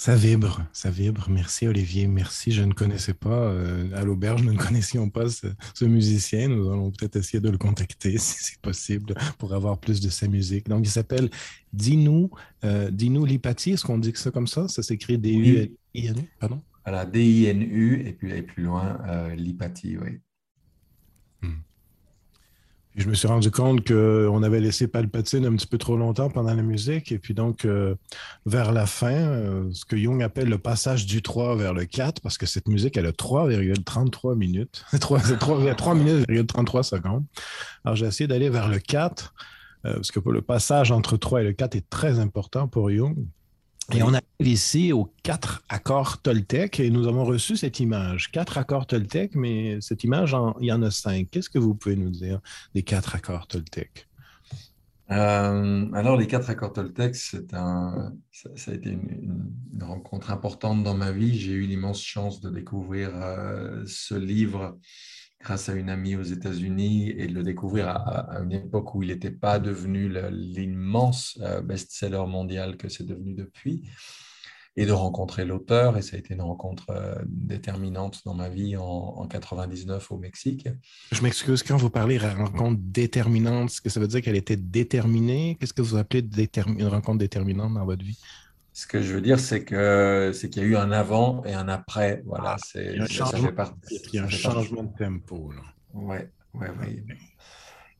Ça vibre, ça vibre. Merci Olivier, merci. Je ne connaissais pas, euh, à l'auberge, nous ne connaissions pas ce, musicien. Nous allons peut-être essayer de le contacter si c'est possible pour avoir plus de sa musique. Donc, il s'appelle Dinou, euh, Dinou Lipati. Est-ce qu'on dit que ça comme ça? Ça s'écrit D-U-I-N-U, pardon? Voilà, D-I-N-U et puis plus loin, euh, Lipati, oui je me suis rendu compte qu'on avait laissé Palpatine un petit peu trop longtemps pendant la musique. Et puis donc, euh, vers la fin, euh, ce que Jung appelle le passage du 3 vers le 4, parce que cette musique, elle a 3,33 minutes. 3, 3, 3 minutes 33 secondes. Alors, j'ai essayé d'aller vers le 4, euh, parce que le passage entre 3 et le 4 est très important pour Jung. Et on arrive ici aux quatre accords Toltec et nous avons reçu cette image. Quatre accords Toltec, mais cette image, il y en a cinq. Qu'est-ce que vous pouvez nous dire des quatre accords Toltec? Euh, alors, les quatre accords Toltec, c'est un, ça, a été une, rencontre importante dans ma vie. J'ai eu l'immense chance de découvrir euh, ce livre grâce à une amie aux États-Unis et de le découvrir à, une époque où il n'était pas devenu l'immense euh, best-seller mondial que c'est devenu depuis, et de rencontrer l'auteur. Et ça a été une rencontre euh, déterminante dans ma vie en, en 99 au Mexique. Je m'excuse, quand vous parlez de rencontre déterminante, ce que ça veut dire qu'elle était déterminée? Qu'est-ce que vous appelez une rencontre déterminante dans votre vie? Ce que je veux dire, c'est que c'est qu'il y a eu un avant et un après. Voilà, ah, c'est il y a un changement, il y a un changement de tempo. Là. Ouais, ouais, ouais.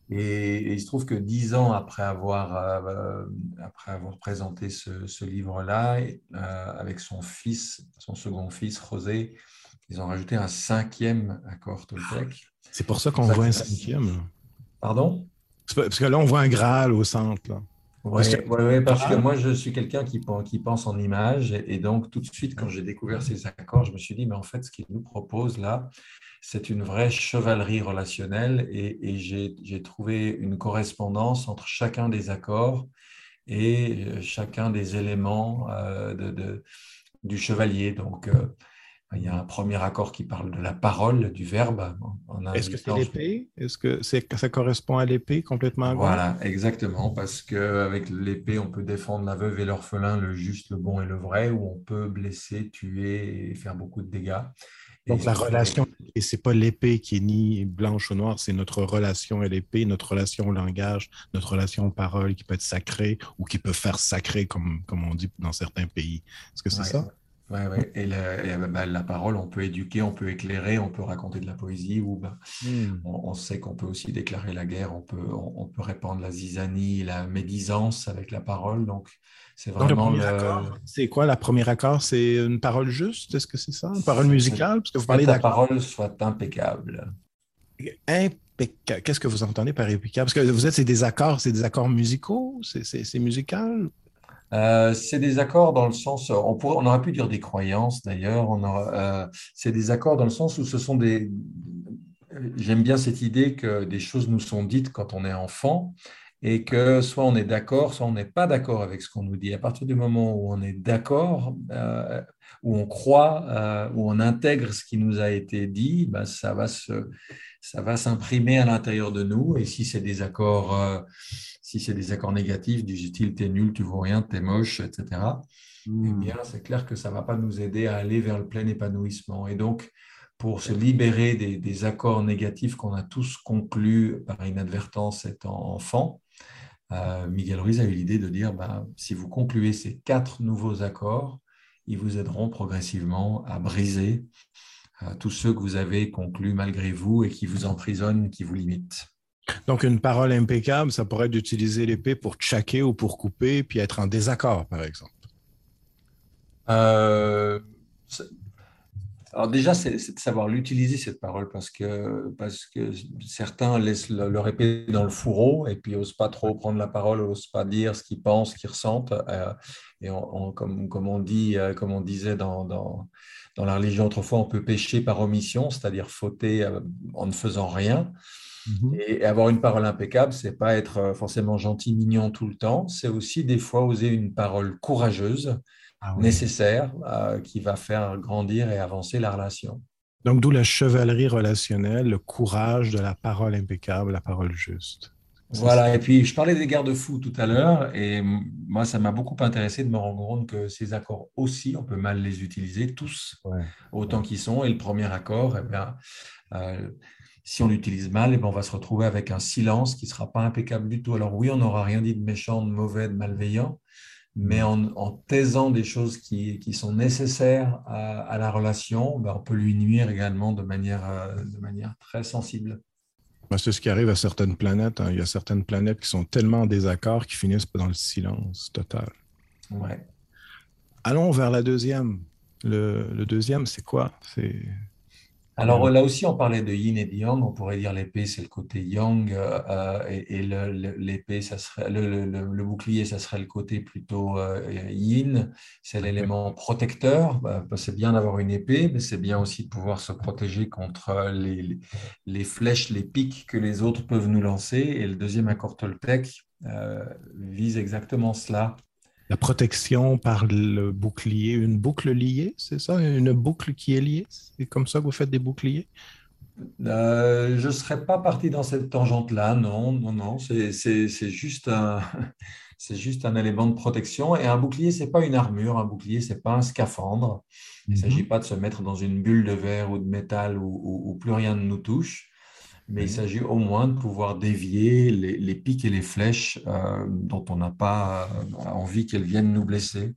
Et, il se trouve que dix ans après avoir, euh, après avoir présenté ce, ce livre-là, euh, avec son fils, son second fils, José, ils ont rajouté un cinquième accord Toltec. C'est pour ça qu'on voit un cinquième. Pardon? Parce que là, on voit un Graal au centre. Là. Oui, parce, que... moi, je suis quelqu'un qui, qui, pense en images. Et, donc, tout de suite, quand j'ai découvert ces accords, je me suis dit, mais en fait, ce qu'il nous propose là, c'est une vraie chevalerie relationnelle. Et, j'ai trouvé une correspondance entre chacun des accords et euh, chacun des éléments euh, de, du chevalier. Donc, euh, il y a un premier accord qui parle de la parole, du verbe. Est-ce que c'est l'épée? Est-ce que ça correspond à l'épée complètement Voilà, exactement, parce qu'avec l'épée, on peut défendre la veuve et l'orphelin, le juste, le bon et le vrai, ou on peut blesser, tuer et faire beaucoup de dégâts. Donc la relation, et c'est pas l'épée qui est ni blanche ou noire, c'est notre relation à l'épée, notre relation au langage, notre relation aux paroles qui peut être sacrée ou qui peut faire sacré, comme, comme on dit dans certains pays. Est-ce que c'est ça? Ouais, ouais. Et, la, bah, la, parole, on peut éduquer, on peut éclairer, on peut raconter de la poésie, ou bah, hmm. on, sait qu'on peut aussi déclarer la guerre, on peut, on, peut répandre la zizanie, la médisance avec la parole. Donc, c'est vraiment. C'est quoi la première accord? C'est une parole juste? Est-ce que c'est ça? Une parole musicale? Parce que vous parlez que la parole soit impeccable. Impeccable. Qu'est-ce que vous entendez par impeccable? Parce que vous êtes, c'est des accords, c'est des accords musicaux? C'est musical? Euh, c'est des accords dans le sens, on, pourrait, on aurait pu dire des croyances d'ailleurs, euh, c'est des accords dans le sens où ce sont des... J'aime bien cette idée que des choses nous sont dites quand on est enfant et que soit on est d'accord, soit on n'est pas d'accord avec ce qu'on nous dit. À partir du moment où on est d'accord, euh, où on croit, où on intègre ce qui nous a été dit, ben, ça va ça va s'imprimer à l'intérieur de nous. Et si c'est des accords, si c'est des accords négatifs du style t'es nul, tu vaux rien, t'es moche, etc. Eh hmm. bien, c'est clair que ça va pas nous aider à aller vers le plein épanouissement. Et donc, pour se libérer des, des accords négatifs qu'on a tous conclus par inadvertance étant enfant, euh, Miguel Ruiz a eu l'idée de dire, ben, si vous concluez ces quatre nouveaux accords, ils vous aideront progressivement à briser euh, tous ceux que vous avez conclus malgré vous et qui vous emprisonnent, qui vous limitent. Donc, une parole impeccable, ça pourrait être d'utiliser l'épée pour tchaquer ou pour couper, puis être en désaccord, par exemple. Euh, alors déjà, c'est de savoir l'utiliser, cette parole, parce que, parce que certains laissent leur épée dans le fourreau et puis n'osent pas trop prendre la parole, n'osent pas dire ce qu'ils pensent, ce qu'ils ressentent. Euh, et comme, comme, on dit, euh, comme on disait dans, dans, dans, la religion autrefois, on peut pécher par omission, c'est-à-dire fauter en ne faisant rien. Mm-hmm. Et avoir une parole impeccable, c'est pas être forcément gentil, mignon tout le temps, c'est aussi des fois oser une parole courageuse ah nécessaire euh, qui va faire grandir et avancer la relation. Donc, d'où la chevalerie relationnelle, le courage de la parole impeccable, la parole juste. Voilà, et puis je parlais des garde-fous tout à l'heure, et moi, ça m'a beaucoup intéressé de me rendre compte que ces accords aussi, on peut mal les utiliser tous, autant qu'ils sont. Et le premier accord, eh bien, euh, si on l'utilise mal, eh bien, on va se retrouver avec un silence qui ne sera pas impeccable du tout. Alors oui, on n'aura rien dit de méchant, de mauvais, de malveillant, mais en, taisant des choses qui, sont nécessaires à, la relation, ben, on peut lui nuire également de manière, euh, de manière très sensible. Ben, c'est ce qui arrive à certaines planètes. Hein. Il y a certaines planètes qui sont tellement en désaccord qu'ils finissent dans le silence total. Ouais. Allons vers la deuxième. Le, le deuxième, c'est quoi? C'est alors là aussi, on parlait de yin et de yang. On pourrait dire l'épée, c'est le côté yang, euh, euh, et, l'épée, ça serait le, bouclier, ça serait le côté plutôt euh, yin. C'est l'élément protecteur. Bah, bah, c'est bien d'avoir une épée, mais c'est bien aussi de pouvoir se protéger contre les, les, flèches, les pics que les autres peuvent nous lancer. Et le deuxième accord Toltec vise exactement cela la protection par le bouclier, une boucle liée, c'est ça? Une boucle qui est liée? C'est comme ça que vous faites des boucliers? Euh, je ne serais pas parti dans cette tangente-là, non, non, non. C'est juste, un, juste un élément de protection. Et un bouclier, ce n'est pas une armure, un bouclier, ce n'est pas un scaphandre. Il ne s'agit mhm. pas de se mettre dans une bulle de verre ou de métal où plus rien ne nous touche mais il s'agit au moins de pouvoir dévier les, pics et les flèches euh, dont on n'a pas euh, envie qu'elles viennent nous blesser.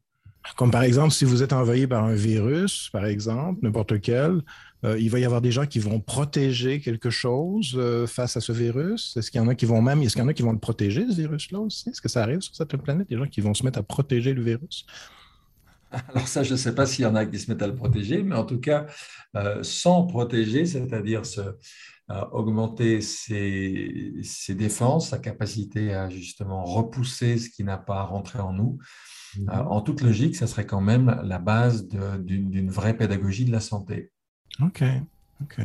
Comme par exemple, si vous êtes envahi par un virus, par exemple, n'importe lequel, euh, il va y avoir des gens qui vont protéger quelque chose face à ce virus. Est-ce qu'il y en a qui vont même, est-ce qu'il y en a qui vont le protéger, ce virus-là aussi? Est-ce que ça arrive sur cette planète, des gens qui vont se mettre à protéger le virus? Alors ça, je ne sais pas s'il y en a qui se mettent à le protéger, mais en tout cas, sans protéger, c'est-à-dire se, augmenter ses, défenses, sa capacité à justement repousser ce qui n'a pas rentré en nous. Mhm. Euh, en toute logique, ça serait quand même la base d'une vraie pédagogie de la santé. OK. OK.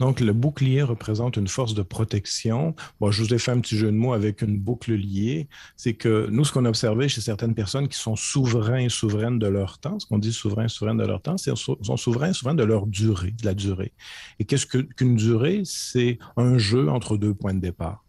Donc, le bouclier représente une force de protection. Bon, je vous ai fait un petit jeu de mots avec une boucle liée. C'est que nous, ce qu'on a observé chez certaines personnes qui sont souverains et souveraines de leur temps, ce qu'on dit souverain et souveraine de leur temps, c'est sont souverains et souverains de leur durée, de la durée. Et qu'est-ce qu'une durée? C'est un jeu entre deux points de départ.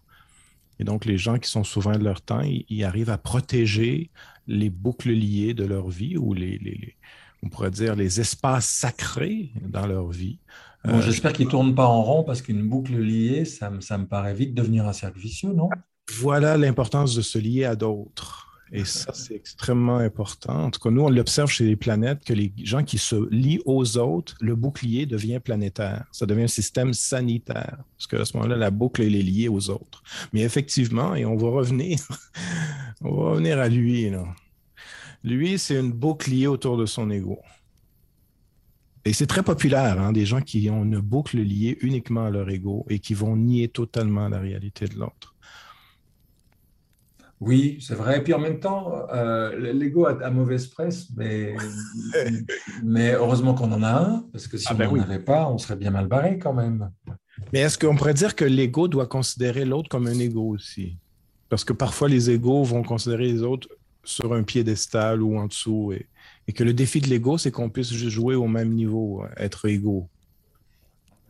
Et donc, les gens qui sont souverains de leur temps, ils, arrivent à protéger les boucles liées de leur vie ou les, on pourrait dire les espaces sacrés dans leur vie Bon, euh, J'espère qu'il ne tourne pas en rond parce qu'une boucle liée, ça, ça, me paraît vite devenir un cercle vicieux, non? Voilà l'importance de se lier à d'autres. Et ça, c'est extrêmement important. En tout cas, nous, on l'observe chez les planètes que les gens qui se lient aux autres, le bouclier devient planétaire. Ça devient un système sanitaire. Parce qu'à ce moment-là, la boucle, elle est liée aux autres. Mais effectivement, et on va revenir, on va revenir à lui. Là. Lui, c'est une boucle liée autour de son ego. Et c'est très populaire, hein, des gens qui ont une boucle liée uniquement à leur ego et qui vont nier totalement la réalité de l'autre. Oui, c'est vrai. Et puis en même temps, euh, l'ego a, mauvaise presse, mais, mais heureusement qu'on en a un, parce que si ah on ben n'en avait pas, on serait bien mal barré quand même. Mais est-ce qu'on pourrait dire que l'ego doit considérer l'autre comme un ego aussi? Parce que parfois, les égos vont considérer les autres sur un piédestal ou en dessous. Et, et que le défi de l'ego, c'est qu'on puisse jouer au même niveau, être égaux.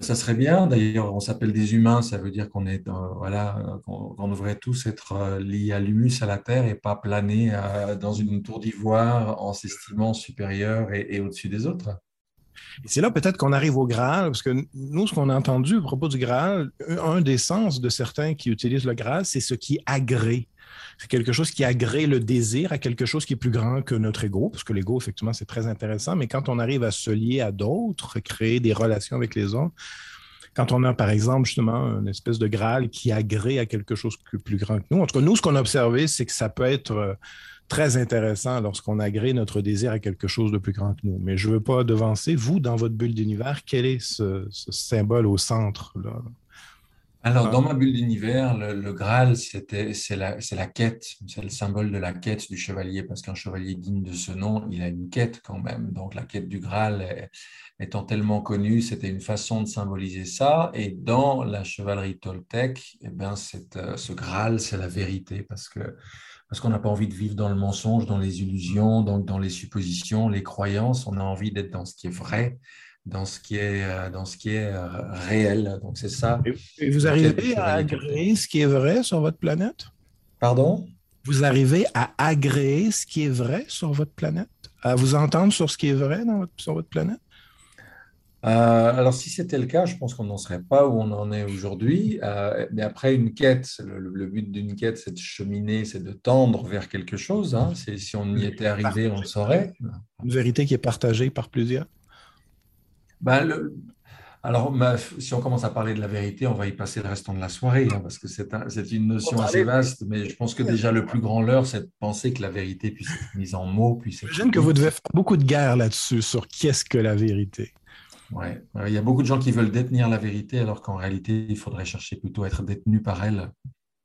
Ça serait bien. D'ailleurs, on s'appelle des humains. Ça veut dire qu'on est, voilà, qu'on devrait tous être euh, liés à l'humus, à la terre, et pas planer euh, dans une tour d'ivoire en s'estimant supérieur et, au-dessus des autres. Et c'est là peut-être qu'on arrive au Graal, parce que nous, ce qu'on a entendu à propos du Graal, un des sens de certains qui utilisent le Graal, c'est ce qui agrée. C'est quelque chose qui agrée le désir à quelque chose qui est plus grand que notre ego, parce que l'ego, effectivement, c'est très intéressant, mais quand on arrive à se lier à d'autres, créer des relations avec les autres, quand on a, par exemple, justement, une espèce de Graal qui agrée à quelque chose de plus grand que nous. En tout cas, nous, ce qu'on a observé, c'est que ça peut être euh, très intéressant lorsqu'on agrée notre désir à quelque chose de plus grand que nous. Mais je ne veux pas devancer. Vous, dans votre bulle d'univers, quel est ce, ce symbole au centre? Là? Alors, dans ma bulle d'univers, le, Graal, c'est la, la quête, c'est le symbole de la quête du chevalier, parce qu'un chevalier digne de ce nom, il a une quête quand même. Donc, la quête du Graal étant tellement connue, c'était une façon de symboliser ça. Et dans la chevalerie toltèque, eh ben, euh, ce Graal, c'est la vérité, parce que parce qu'on n'a pas envie de vivre dans le mensonge, dans les illusions, donc dans les suppositions, les croyances. On a envie d'être dans ce qui est vrai, dans ce qui est, euh, dans ce qui est euh, réel. Donc, c'est ça. Et vous arrivez à agréer ce qui est vrai sur votre planète? Pardon? Vous arrivez à agréer ce qui est vrai sur votre planète? À vous entendre sur ce qui est vrai dans votre, sur votre planète? Euh, alors, si c'était le cas, je pense qu'on n'en serait pas où on en est aujourd'hui. mais après, une quête, le, but d'une quête, c'est de cheminer, c'est de tendre vers quelque chose. Hein. Si on y était arrivé, on le saurait. Une vérité qui est partagée par plusieurs. Ben, alors, si on commence à parler de la vérité, on va y passer le restant de la soirée, hein, parce que c'est une notion assez vaste, mais je pense que déjà le plus grand leurre, c'est de penser que la vérité puisse être mise en mots. J'imagine que vous devez faire beaucoup de guerre là-dessus, sur qu'est-ce que la vérité. Oui, il y a beaucoup de gens qui veulent détenir la vérité, alors qu'en réalité, il faudrait chercher plutôt à être détenu par elle.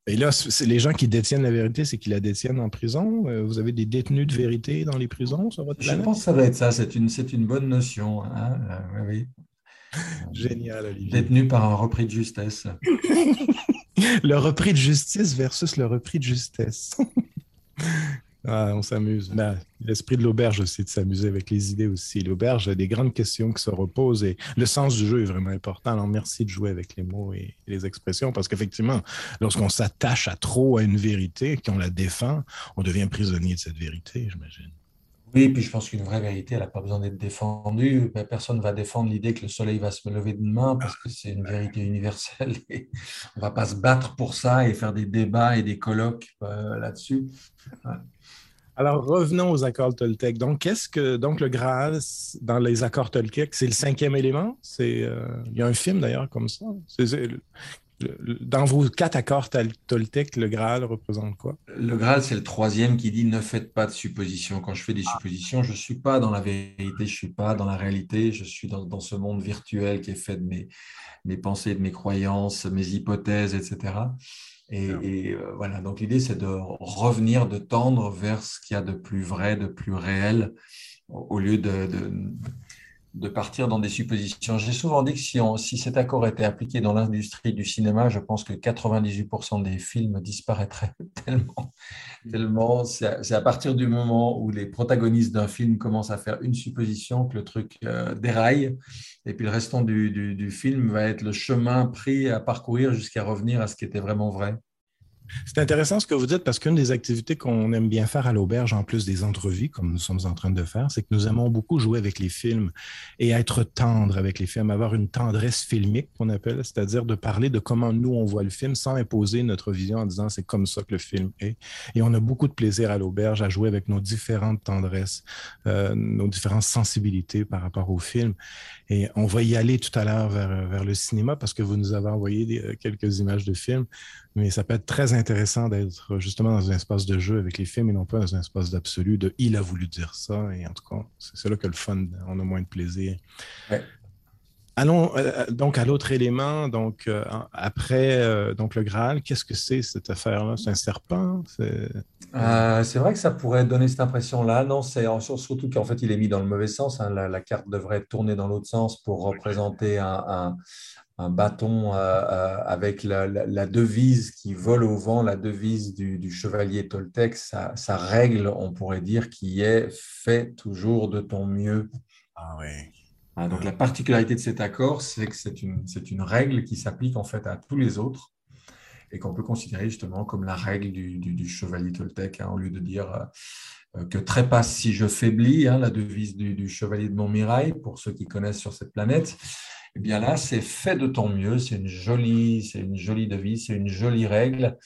Et là, c'est les gens qui détiennent la vérité, c'est qu'ils la détiennent en prison? Euh, vous avez des détenus de vérité dans les prisons sur votre planète? Je pense que ça doit être ça. C'est une, une bonne notion. Hein. Euh, oui, Génial, Olivier. Détenu par un repris de justesse. le repris de justice versus le repris de justesse. Ah, on s'amuse. Ben, l'esprit de l'auberge aussi, de s'amuser avec les idées aussi. L'auberge a des grandes questions qui se reposent et le sens du jeu est vraiment important. Alors, merci de jouer avec les mots et les expressions parce qu'effectivement, lorsqu'on s'attache à trop à une vérité, qu'on la défend, on devient prisonnier de cette vérité, j'imagine. Oui, puis je pense qu'une vraie vérité, elle n'a pas besoin d'être défendue. Ben, personne ne va défendre l'idée que le soleil va se lever demain parce que c'est une vérité universelle. On ne va pas se battre pour ça et faire des débats et des colloques euh, là-dessus. Alors, revenons aux accords Toltec. Donc, qu'est-ce que donc le Graal dans les accords Toltec, c'est le cinquième élément? C'est euh, il y a un film d'ailleurs comme ça. dans vos quatre accords Toltec, le Graal représente quoi? Le Graal, c'est le troisième qui dit ne faites pas de suppositions. Quand je fais des suppositions, je ne suis pas dans la vérité, je ne suis pas dans la réalité, je suis dans, ce monde virtuel qui est fait de mes, mes pensées, de mes croyances, mes hypothèses, etc. Et, euh, voilà, donc l'idée, c'est de revenir, de tendre vers ce qu'il y a de plus vrai, de plus réel, au lieu de, de, partir dans des suppositions. J'ai souvent dit que si, si cet accord était appliqué dans l'industrie du cinéma, je pense que 98% des films disparaîtraient tellement. tellement c'est à, partir du moment où les protagonistes d'un film commencent à faire une supposition que le truc euh, déraille. Et puis le restant du, film va être le chemin pris à parcourir jusqu'à revenir à ce qui était vraiment vrai. C'est intéressant ce que vous dites parce qu'une des activités qu'on aime bien faire à l'auberge, en plus des entrevues, comme nous sommes en train de faire, c'est que nous aimons beaucoup jouer avec les films et être tendre avec les films, avoir une tendresse filmique qu'on appelle, c'est-à-dire de parler de comment nous on voit le film sans imposer notre vision en disant c'est comme ça que le film est. Et on a beaucoup de plaisir à l'auberge à jouer avec nos différentes tendresses, euh, nos différentes sensibilités par rapport au film. Et on va y aller tout à l'heure vers, le cinéma parce que vous nous avez envoyé euh, quelques images de films. Mais ça peut être très intéressant d'être justement dans un espace de jeu avec les films et non pas dans un espace d'absolu de il a voulu dire ça. Et en tout cas, c'est là que le fun, on a moins de plaisir. allons euh, donc à l'autre élément. Donc, euh, après donc le Graal, qu'est-ce que c'est cette affaire-là? C'est un serpent? C'est vrai que ça pourrait donner cette impression-là. Non, c'est surtout qu'en fait, il est mis dans le mauvais sens. Hein. La, carte devrait tourner dans l'autre sens pour représenter un, bâton avec la, devise qui vole au vent, la devise du, chevalier Toltec, sa, règle, on pourrait dire, qui est fait toujours de ton mieux. Ah oui. Ah, donc la particularité de cet accord, c'est que c'est une, une, règle qui s'applique en fait à tous les autres et qu'on peut considérer justement comme la règle du, chevalier Toltec, hein, au lieu de dire euh, que trépasse si je faiblis, hein, la devise du, chevalier de Montmirail, pour ceux qui connaissent sur cette planète. Eh bien là, c'est fait de ton mieux, c'est une jolie, c'est une jolie devise, c'est une jolie règle.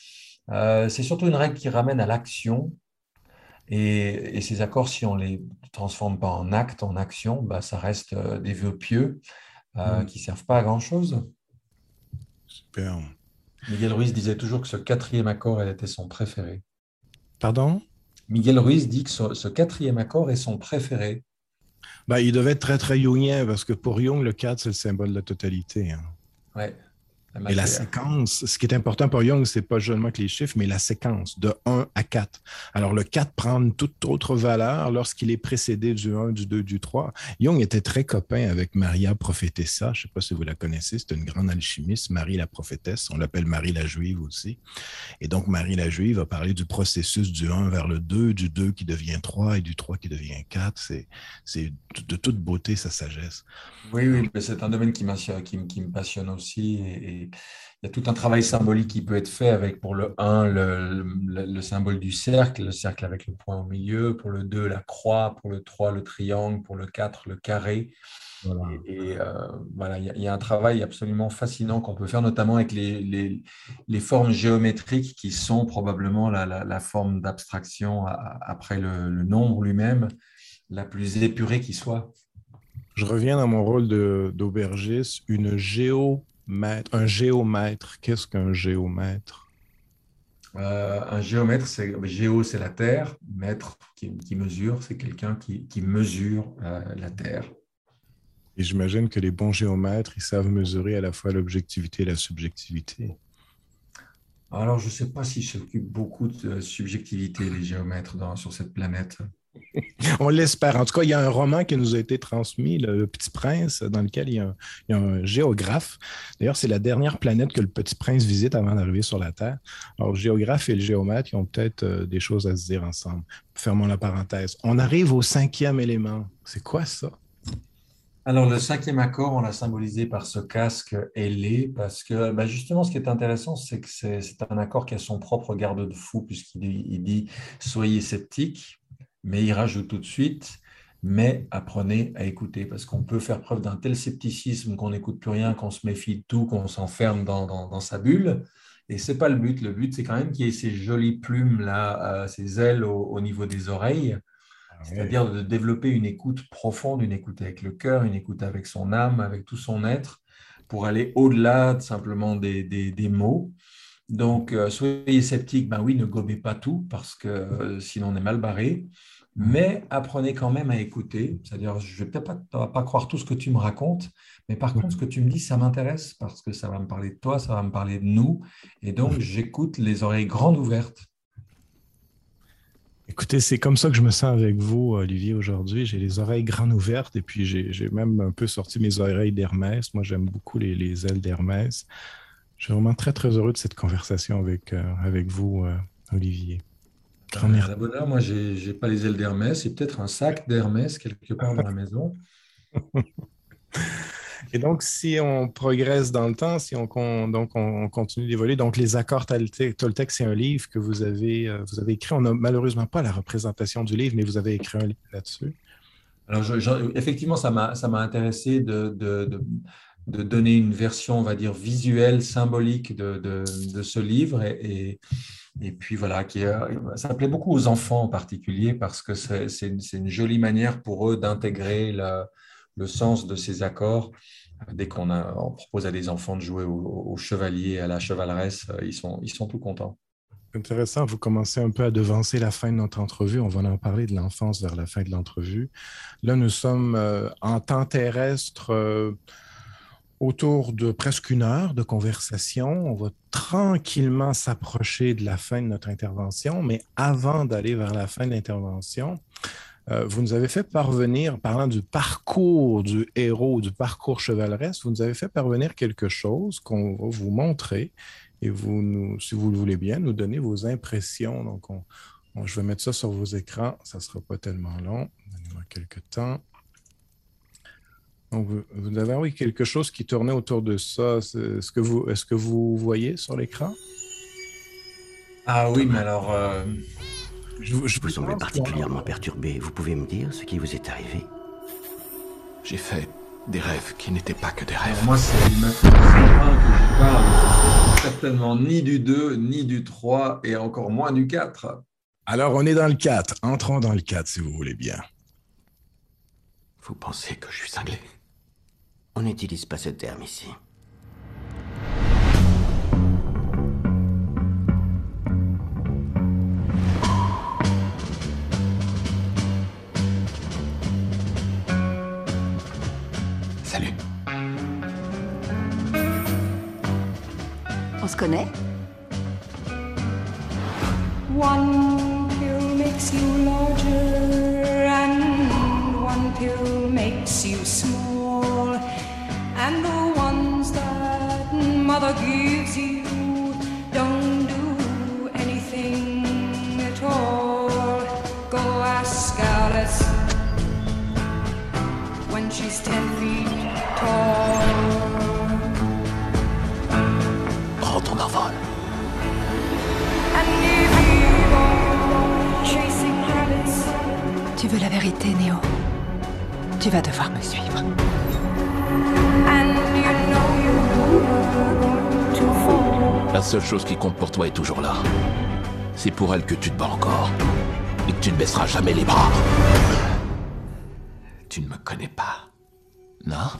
Euh, c'est surtout une règle qui ramène à l'action, et, ces accords, si on ne les transforme pas en actes, en actions, bah, ça reste euh, des vœux pieux euh, mm. qui ne servent pas à grand-chose. Super. Miguel Ruiz disait toujours que ce quatrième accord, elle était son préféré. Pardon? Miguel Ruiz dit que ce, quatrième accord est son préféré. Bah, il devait être très, très jungien, parce que pour Jung, le 4, c'est le symbole de la totalité. Hein. Ouais. Et la séquence, ce qui est important pour Young, c'est pas seulement que les chiffres, mais la séquence de 1 à 4. Alors, le 4 prend une toute autre valeur lorsqu'il est précédé du 1, du 2, du 3. Young était très copain avec Maria Prophétessa. Je sais pas si vous la connaissez. C'est une grande alchimiste, Marie la prophétesse. On l'appelle Marie la juive aussi. Et donc, Marie la juive a parlé du processus du 1 vers le 2, du 2 qui devient 3 et du 3 qui devient 4. C'est de toute beauté sa sagesse. Oui, oui, c'est un domaine qui, qui, qui me passionne aussi. et il y a tout un travail symbolique qui peut être fait avec pour le 1 le, symbole du cercle, le cercle avec le point au milieu, pour le 2 la croix, pour le 3 le triangle, pour le 4 le carré. Et, euh, voilà, il y, a un travail absolument fascinant qu'on peut faire, notamment avec les, les, formes géométriques qui sont probablement la, la, forme d'abstraction après le, le nombre lui-même, la plus épurée qui soit. Je reviens dans mon rôle d'aubergiste. Une géo un géomètre, qu'est-ce qu'un géomètre? Euh, un géomètre, c'est géo, c'est la terre. Mètre qui, mesure, c'est quelqu'un qui, mesure euh, la terre. Et j'imagine que les bons géomètres, ils savent mesurer à la fois l'objectivité et la subjectivité. Alors, je ne sais pas s'ils s'occupent beaucoup de subjectivité, les géomètres, sur cette planète. On l'espère. En tout cas, il y a un roman qui nous a été transmis, Le Petit Prince, dans lequel il y a un, géographe. D'ailleurs, c'est la dernière planète que le Petit Prince visite avant d'arriver sur la Terre. Alors, le géographe et le géomètre, ils ont peut-être euh, des choses à se dire ensemble. Fermons la parenthèse. On arrive au cinquième élément. C'est quoi ça? Alors, le cinquième accord, on l'a symbolisé par ce casque ailé, parce que bah, justement, ce qui est intéressant, c'est que c'est un accord qui a son propre garde-fou, puisqu'il dit Soyez sceptiques, mais il rajoute tout de suite, mais apprenez à écouter, parce qu'on peut faire preuve d'un tel scepticisme qu'on n'écoute plus rien, qu'on se méfie de tout, qu'on s'enferme dans, sa bulle. Et ce n'est pas le but. Le but, c'est quand même qu'il y ait ces jolies plumes-là, euh, ces ailes au, niveau des oreilles, ah c'est-à-dire de développer une écoute profonde, une écoute avec le cœur, une écoute avec son âme, avec tout son être, pour aller au-delà simplement des, des, mots. Donc, euh, soyez sceptiques, ben oui, ne gobez pas tout, parce que euh, sinon on est mal barré mais apprenez quand même à écouter. C'est-à-dire, je ne vais peut-être pas, croire tout ce que tu me racontes, mais par contre, ce que tu me dis, ça m'intéresse parce que ça va me parler de toi, ça va me parler de nous. Et donc, j'écoute les oreilles grandes ouvertes. Écoutez, c'est comme ça que je me sens avec vous, Olivier, aujourd'hui. J'ai les oreilles grandes ouvertes et puis j'ai même un peu sorti mes oreilles d'Hermès. Moi, j'aime beaucoup les, ailes d'Hermès. Je suis vraiment très, très heureux de cette conversation avec, euh, avec vous, euh, Olivier. Bonheur, moi, j'ai n'ai pas les ailes d'Hermès. C'est peut-être un sac d'Hermès quelque part dans la maison. Et donc, si on progresse dans le temps, si on, donc on, continue d'évoluer, donc les accords Toltec, c'est un livre que vous avez, euh, vous avez écrit. On n'a malheureusement pas la représentation du livre, mais vous avez écrit un livre là-dessus. Alors, effectivement, ça m'a intéressé de, de, de, donner une version, on va dire, visuelle, symbolique de, ce livre. et et puis voilà, qui, ça plaît beaucoup aux enfants en particulier parce que c'est une, jolie manière pour eux d'intégrer le sens de ces accords. Dès qu'on propose à des enfants de jouer au, chevalier, à la chevaleresse, euh, ils sont, ils sont tout contents. Intéressant, vous commencez un peu à devancer la fin de notre entrevue. On va en parler de l'enfance vers la fin de l'entrevue. Là, nous sommes euh, en temps terrestre. Euh, autour de presque une heure de conversation. On va tranquillement s'approcher de la fin de notre intervention, mais avant d'aller vers la fin de l'intervention, euh, vous nous avez fait parvenir, parlant du parcours du héros, du parcours chevaleresque, vous nous avez fait parvenir quelque chose qu'on va vous montrer et vous, nous, si vous le voulez bien, nous donner vos impressions. Donc, je vais mettre ça sur vos écrans, ça ne sera pas tellement long. Donnez-moi quelques temps. Donc, vous, avez envoyé quelque chose qui tournait autour de ça. Est-ce que, vous, est que vous voyez sur l'écran? Ah oui, mais alors... Euh, je, vous semblez particulièrement perturbé. Vous pouvez me dire ce qui vous est arrivé? J'ai fait des rêves qui n'étaient pas que des rêves. moi, c'est le que je parle. Certainement ni du 2, ni du 3, et encore moins du 4. Alors, on est dans le 4. Entrons dans le 4, si vous voulez bien. Vous pensez que je suis cinglé? On n'utilise pas ce terme ici. Salut. On se connaît? One pill makes you larger and one pill makes you small. And the ones that mother gives you don't do anything at all. Go ask Alice when she's ten feet tall. Rentrons dans vol. Tu veux la vérité, Néo Tu vas devoir me suivre. La seule chose qui compte pour toi est toujours là. C'est pour elle que tu te bats encore. Et que tu ne baisseras jamais les bras. Tu ne me connais pas. Non?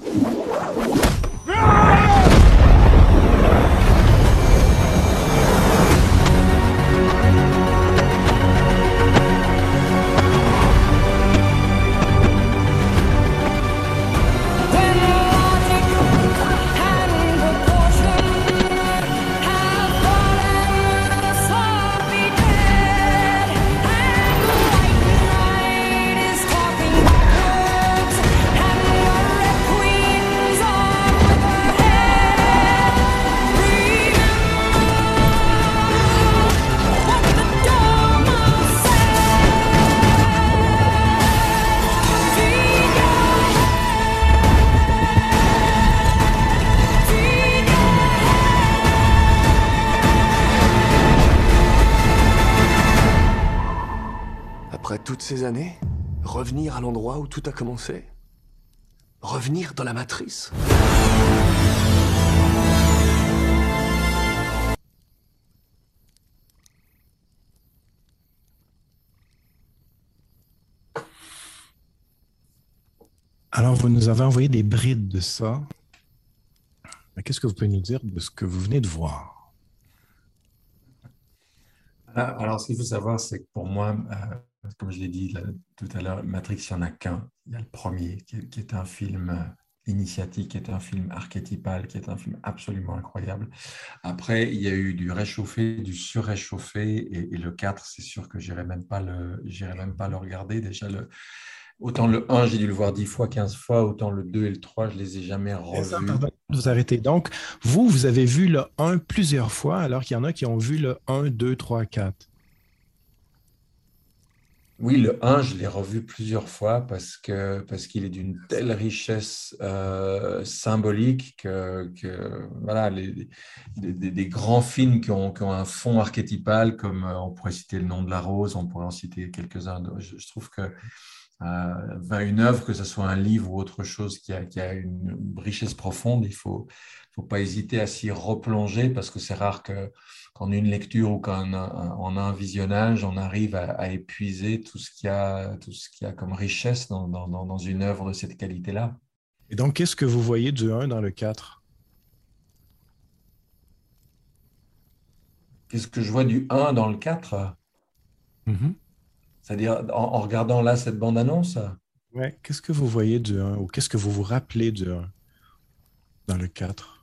Années Revenir à l'endroit où tout a commencé Revenir dans la matrice Alors, vous nous avez envoyé des brides de ça. Qu'est-ce que vous pouvez nous dire de ce que vous venez de voir? Alors, ce qu'il faut savoir, c'est que pour moi, euh, comme je l'ai dit tout à l'heure, Matrix, il n'y en a qu'un. Il y a le premier, qui est, un film euh, initiatique, qui est un film archétypal, qui est un film absolument incroyable. Après, il y a eu du réchauffé, du surréchauffé, et, et le 4, c'est sûr que je n'irai même, pas le, même pas le regarder. Déjà, le, autant le 1, j'ai dû le voir 10 fois, 15 fois, autant le 2 et le 3, je ne les ai jamais revus. vous arrêtez. Donc, vous, vous avez vu le 1 plusieurs fois, alors qu'il y en a qui ont vu le 1, 2, 3, 4. Oui, le 1, je l'ai revu plusieurs fois parce que parce qu'il est d'une telle richesse euh, symbolique que, voilà, les, des, grands films qui ont, qui ont, un fond archétypal, comme euh, on pourrait citer Le nom de la rose, on pourrait en citer quelques-uns. Je, trouve que euh, une œuvre, que ce soit un livre ou autre chose qui a, qui a une richesse profonde, il faut, faut pas hésiter à s'y replonger parce que c'est rare que qu'en une lecture ou qu'en un, un visionnage, on arrive à, épuiser tout ce qu'il y a, tout ce qu'il y a comme richesse dans, dans, dans une œuvre de cette qualité-là. Et donc, qu'est-ce que vous voyez du 1 dans le 4 Qu'est-ce que je vois du 1 dans le 4 mm-hmm. C'est-à-dire en, regardant là cette bande-annonce? Ouais, qu'est-ce que vous voyez du 1 ou qu'est-ce que vous vous rappelez du 1 dans le 4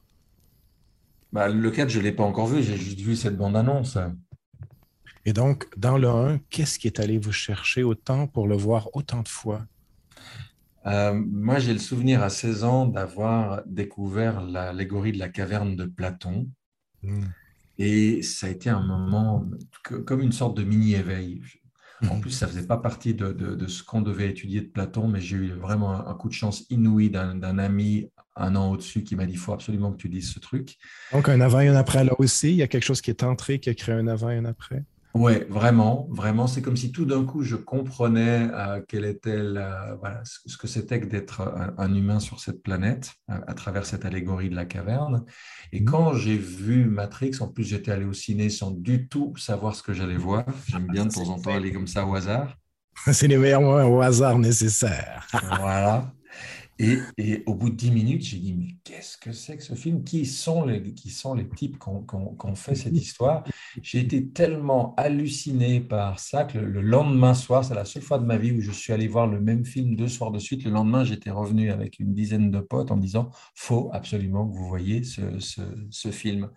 bah, Le 4, je ne l'ai pas encore vu, j'ai juste vu cette bande-annonce. Et donc, dans le 1, qu'est-ce qui est allé vous chercher autant pour le voir autant de fois? Euh, Moi, j'ai le souvenir à 16 ans d'avoir découvert l'allégorie de la caverne de Platon. Hmm. Et ça a été un moment comme une sorte de mini-éveil. En plus, ça ne faisait pas partie de, ce qu'on devait étudier de Platon, mais j'ai eu vraiment un, coup de chance inouï d'un ami un an au-dessus qui m'a dit il faut absolument que tu dises ce truc. Donc, un avant et un après là aussi, il y a quelque chose qui est entré, qui a créé un avant et un après oui, vraiment, vraiment. C'est comme si tout d'un coup, je comprenais euh, quel était voilà, ce que c'était que d'être un, humain sur cette planète à, travers cette allégorie de la caverne. Et mmh. quand j'ai vu Matrix, en plus, j'étais allé au ciné sans du tout savoir ce que j'allais voir. J'aime bien de temps en temps aller comme ça au hasard. C'est les meilleurs moments au hasard nécessaires. voilà. Et, au bout de dix minutes, j'ai dit, mais qu'est-ce que c'est que ce film? Qui sont, les, qui sont les types qui ont, fait cette histoire? J'ai été tellement halluciné par ça que le, lendemain soir, c'est la seule fois de ma vie où je suis allé voir le même film deux soirs de suite. Le lendemain, j'étais revenu avec une dizaine de potes en disant, faut absolument que vous voyez ce, film.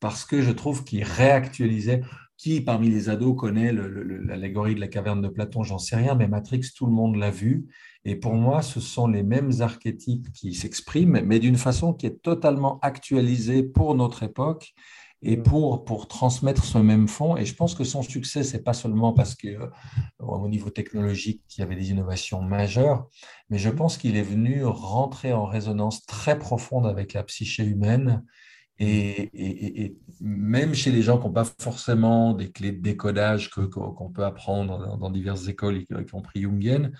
Parce que je trouve qu'il réactualisait qui parmi les ados connaît l'allégorie de la caverne de Platon? J'en sais rien, mais Matrix, tout le monde l'a vu. Et pour moi, ce sont les mêmes archétypes qui s'expriment, mais d'une façon qui est totalement actualisée pour notre époque et mm. pour, pour transmettre ce même fond. Et je pense que son succès, c'est pas seulement parce que euh, au niveau technologique, il y avait des innovations majeures, mais je pense qu'il est venu rentrer en résonance très profonde avec la psyché humaine. Et, même chez les gens qui n'ont pas forcément des clés de décodage qu'on peut apprendre dans, dans diverses écoles, y compris jungiennes,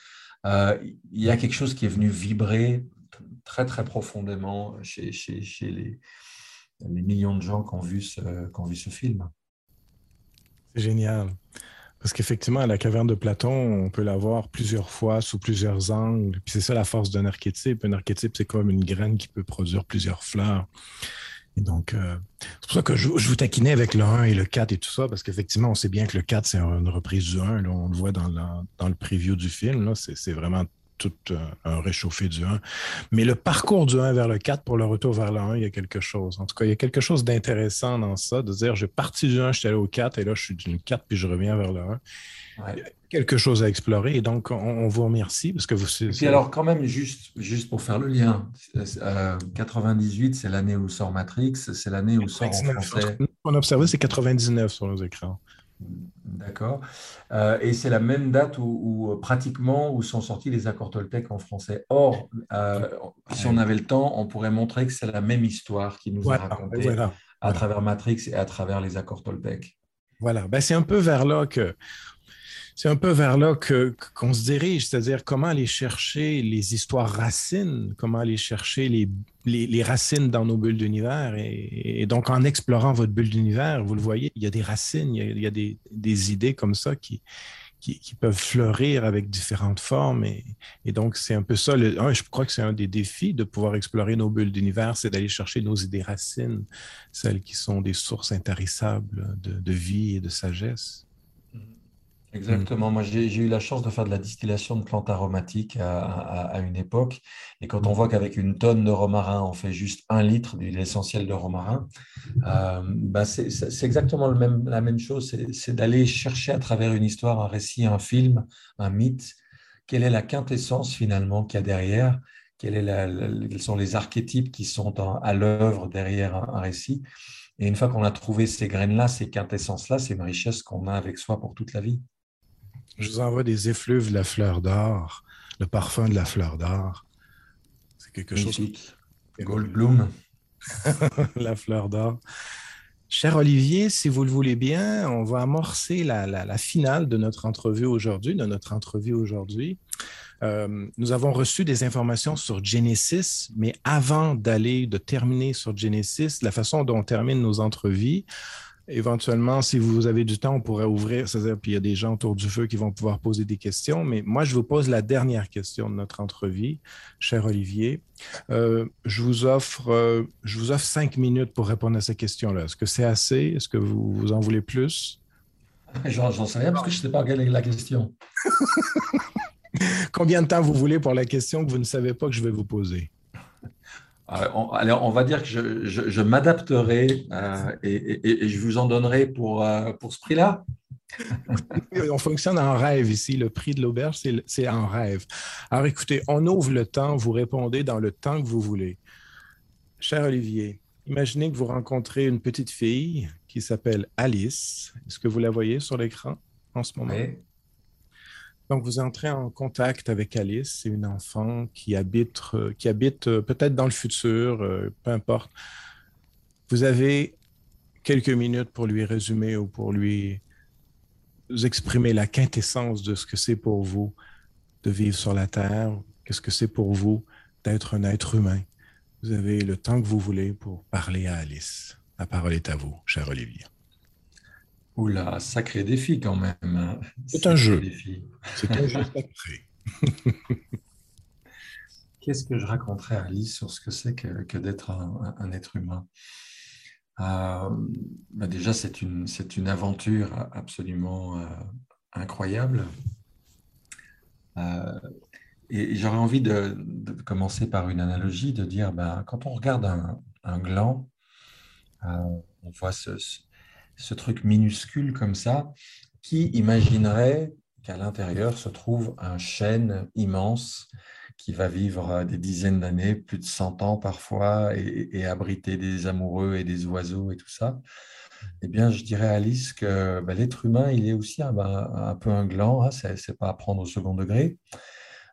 euh, il y a quelque chose qui est venu vibrer très très profondément chez, chez, chez les, les, millions de gens qui ont vu ce, qui ont vu ce film. C'est génial. Parce qu'effectivement, la caverne de Platon, on peut la voir plusieurs fois, sous plusieurs angles. Puis c'est ça la force d'un archétype. Un archétype, c'est comme une graine qui peut produire plusieurs fleurs. Et donc, euh, c'est pour ça que je, vous taquinais avec le 1 et le 4 et tout ça, parce qu'effectivement, on sait bien que le 4, c'est une reprise du 1. Là, on le voit dans, dans le preview du film. C'est vraiment tout euh, un réchauffé du 1. Mais le parcours du 1 vers le 4 pour le retour vers le 1, il y a quelque chose. En tout cas, il y a quelque chose d'intéressant dans ça, de dire j'ai parti du 1, je suis allé au 4, et là, je suis du 4, puis je reviens vers le 1. Quelque chose à explorer, et donc on, vous remercie parce que vous. Et puis alors, quand même, juste, juste pour faire le lien, 98, euh, c'est l'année où sort Matrix, c'est l'année où sort en français. On a observé, c'est 99 sur nos écrans. D'accord. Euh, et c'est la même date où, euh, pratiquement où sont sortis les accords Toltec en français. Or, euh, si on avait le temps, on pourrait montrer que c'est la même histoire qui nous a racontée à travers Matrix et à travers les accords Toltec. Voilà. Ben, c'est un peu vers là que c'est un peu vers là qu'on se dirige, c'est-à-dire comment aller chercher les histoires racines, comment aller chercher les, racines dans nos bulles d'univers. Et, donc, en explorant votre bulle d'univers, vous le voyez, il y a des racines, il y a, des, idées comme ça qui, peuvent fleurir avec différentes formes. Et, donc, c'est un peu ça. Je crois que c'est un des défis de pouvoir explorer nos bulles d'univers, c'est d'aller chercher nos idées racines, celles qui sont des sources intarissables de vie et de sagesse. Exactement. Moi, j'ai eu la chance de faire de la distillation de plantes aromatiques à, une époque. Et quand on voit qu'avec une tonne de romarin, on fait juste un litre d'huile essentielle de romarin, euh, bah, c'est exactement le même, la même chose. C'est d'aller chercher à travers une histoire, un récit, un film, un mythe, quelle est la quintessence finalement qu'il y a derrière, quelle est la, quels sont les archétypes qui sont à l'œuvre derrière un, un récit. Et une fois qu'on a trouvé ces graines-là, ces quintessences-là, c'est une richesse qu'on a avec soi pour toute la vie. Je vous envoie des effluves de la fleur d'or, le parfum de la fleur d'or. C'est quelque chose. Goldblum. la fleur d'or. Cher Olivier, si vous le voulez bien, on va amorcer la, finale de notre entrevue aujourd'hui, de notre entrevue aujourd'hui. Euh, nous avons reçu des informations sur Genesis, mais avant d'aller, de terminer sur Genesis, la façon dont on termine nos entrevues, Éventuellement, si vous avez du temps, on pourrait ouvrir, c'est-à-dire, puis il y a des gens autour du feu qui vont pouvoir poser des questions. Mais moi, je vous pose la dernière question de notre entrevue, cher Olivier. Euh, je, vous offre, euh, je vous offre cinq minutes pour répondre à ces questions-là. Est-ce que c'est assez? Est-ce que vous, vous en voulez plus? J'en sais rien parce que je ne sais pas quelle est la question. Combien de temps vous voulez pour la question que vous ne savez pas que je vais vous poser? Ah, on, on va dire que je, m'adapterai euh, et, je vous en donnerai pour, euh, pour ce prix-là. on fonctionne en rêve ici. Le prix de l'auberge, c'est en rêve. Alors écoutez, on ouvre le temps, vous répondez dans le temps que vous voulez. Cher Olivier, imaginez que vous rencontrez une petite fille qui s'appelle Alice. Est-ce que vous la voyez sur l'écran en ce moment? Oui. Donc, vous entrez en contact avec Alice, c'est une enfant qui habite, euh, qui habite euh, peut-être dans le futur, euh, peu importe. Vous avez quelques minutes pour lui résumer ou pour lui exprimer la quintessence de ce que c'est pour vous de vivre sur la Terre, qu'est-ce que c'est pour vous d'être un être humain. Vous avez le temps que vous voulez pour parler à Alice. La parole est à vous, cher Olivier. Oula, sacré défi quand même. Hein. C'est un jeu. C'est un jeu sacré. Qu'est-ce que je raconterais à Alice sur ce que c'est que, d'être un, être humain? Euh, bah Déjà, c'est une, une aventure absolument euh, incroyable. Euh, et j'aurais envie de, commencer par une analogie, de dire, ben, quand on regarde un, un gland, on voit ce, ce truc minuscule comme ça, qui imaginerait qu'à l'intérieur se trouve un chêne immense qui va vivre des dizaines d'années, plus de 100 ans parfois, et, abriter des amoureux et des oiseaux et tout ça. Eh bien, je dirais à Alice que ben, l'être humain, il est aussi un, ben, peu un gland, hein, c'est pas à prendre au second degré.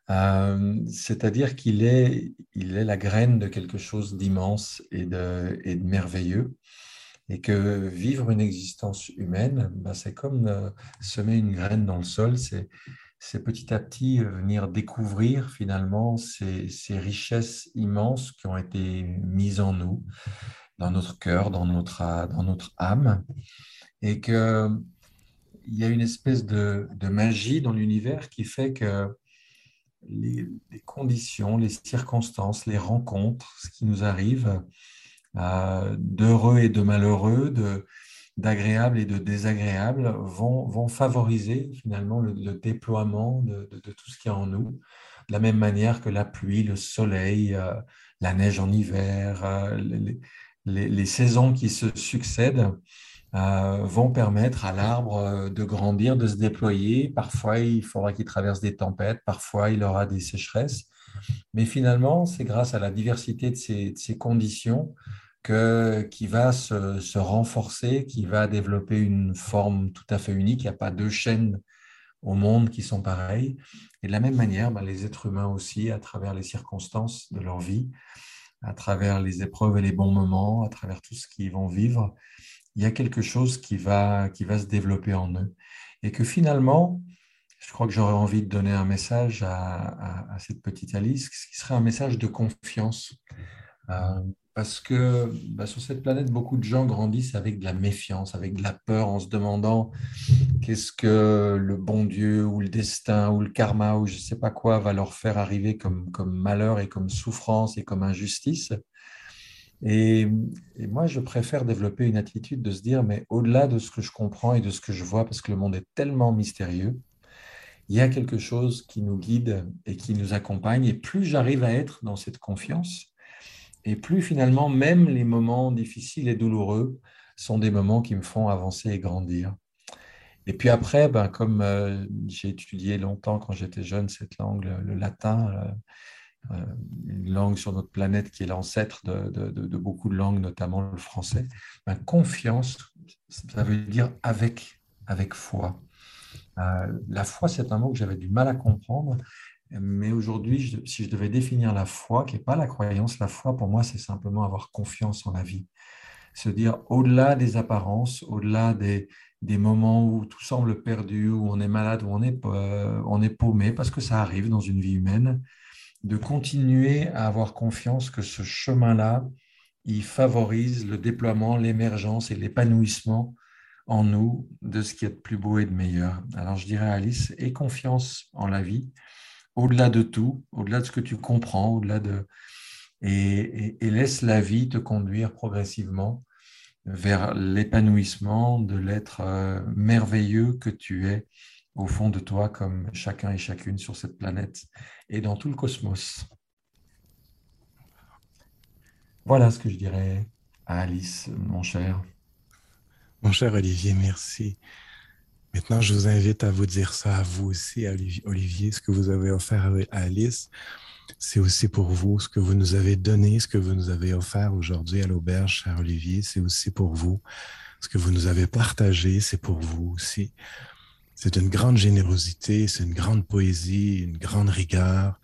Euh, c'est-à-dire qu'il est, il est la graine de quelque chose d'immense et de merveilleux et que vivre une existence humaine, ben, c'est comme euh, semer une graine dans le sol, c'est petit à petit euh, venir découvrir finalement ces, richesses immenses qui ont été mises en nous, dans notre cœur, dans notre, dans notre âme, et qu'il y a une espèce de, magie dans l'univers qui fait que les, conditions, les circonstances, les rencontres, ce qui nous arrive, euh, d'heureux et de malheureux, de, d'agréables et de désagréables vont, vont favoriser finalement le, déploiement de, tout ce qui est en nous, de la même manière que la pluie, le soleil, euh, la neige en hiver, euh, les, les, les, saisons qui se succèdent vont permettre à l'arbre de grandir, de se déployer. Parfois, il faudra qu'il traverse des tempêtes, parfois, il aura des sécheresses. Mais finalement, c'est grâce à la diversité de ces conditions qui va se, renforcer, qui va développer une forme tout à fait unique. Il n'y a pas deux chaînes au monde qui sont pareilles. Et de la même manière, ben, les êtres humains aussi, à travers les circonstances de leur vie, à travers les épreuves et les bons moments, à travers tout ce qu'ils vont vivre, il y a quelque chose qui va, se développer en eux. Et que finalement, je crois que j'aurais envie de donner un message à, cette petite Alice, qui serait un message de confiance. Euh, parce que bah, sur cette planète, beaucoup de gens grandissent avec de la méfiance, avec de la peur, en se demandant qu'est-ce que le bon Dieu ou le destin ou le karma ou je ne sais pas quoi va leur faire arriver comme, malheur et comme souffrance et comme injustice. Et, moi, je préfère développer une attitude de se dire, mais au-delà de ce que je comprends et de ce que je vois, parce que le monde est tellement mystérieux, il y a quelque chose qui nous guide et qui nous accompagne. Et plus j'arrive à être dans cette confiance, et plus finalement, même les moments difficiles et douloureux sont des moments qui me font avancer et grandir. Et puis après, ben, comme euh, j'ai étudié longtemps quand j'étais jeune cette langue, le, latin, euh, euh, une langue sur notre planète qui est l'ancêtre de, beaucoup de langues, notamment le français, ben, confiance, ça veut dire avec, avec foi. la foi, c'est un mot que j'avais du mal à comprendre. Mais aujourd'hui, si je devais définir la foi, qui n'est pas la croyance, la foi pour moi, c'est simplement avoir confiance en la vie. Se dire au-delà des apparences, au-delà des, des, moments où tout semble perdu, où on est malade, où on est, on est paumé, parce que ça arrive dans une vie humaine, de continuer à avoir confiance que ce chemin-là, il favorise le déploiement, l'émergence et l'épanouissement en nous de ce qui est de plus beau et de meilleur. Alors je dirais à Alice, aie confiance en la vie, au-delà de tout, au-delà de ce que tu comprends, au-delà de et, laisse la vie te conduire progressivement vers l'épanouissement de l'être euh, merveilleux que tu es au fond de toi, comme chacun et chacune sur cette planète et dans tout le cosmos. Voilà ce que je dirais à Alice, mon cher. Mon cher Olivier, merci. Maintenant, je vous invite à vous dire ça à vous aussi, Olivier, ce que vous avez offert à Alice. C'est aussi pour vous ce que vous nous avez donné, ce que vous nous avez offert aujourd'hui à l'auberge, cher Olivier. C'est aussi pour vous. Ce que vous nous avez partagé, c'est pour vous aussi. C'est une grande générosité, c'est une grande poésie, une grande rigueur.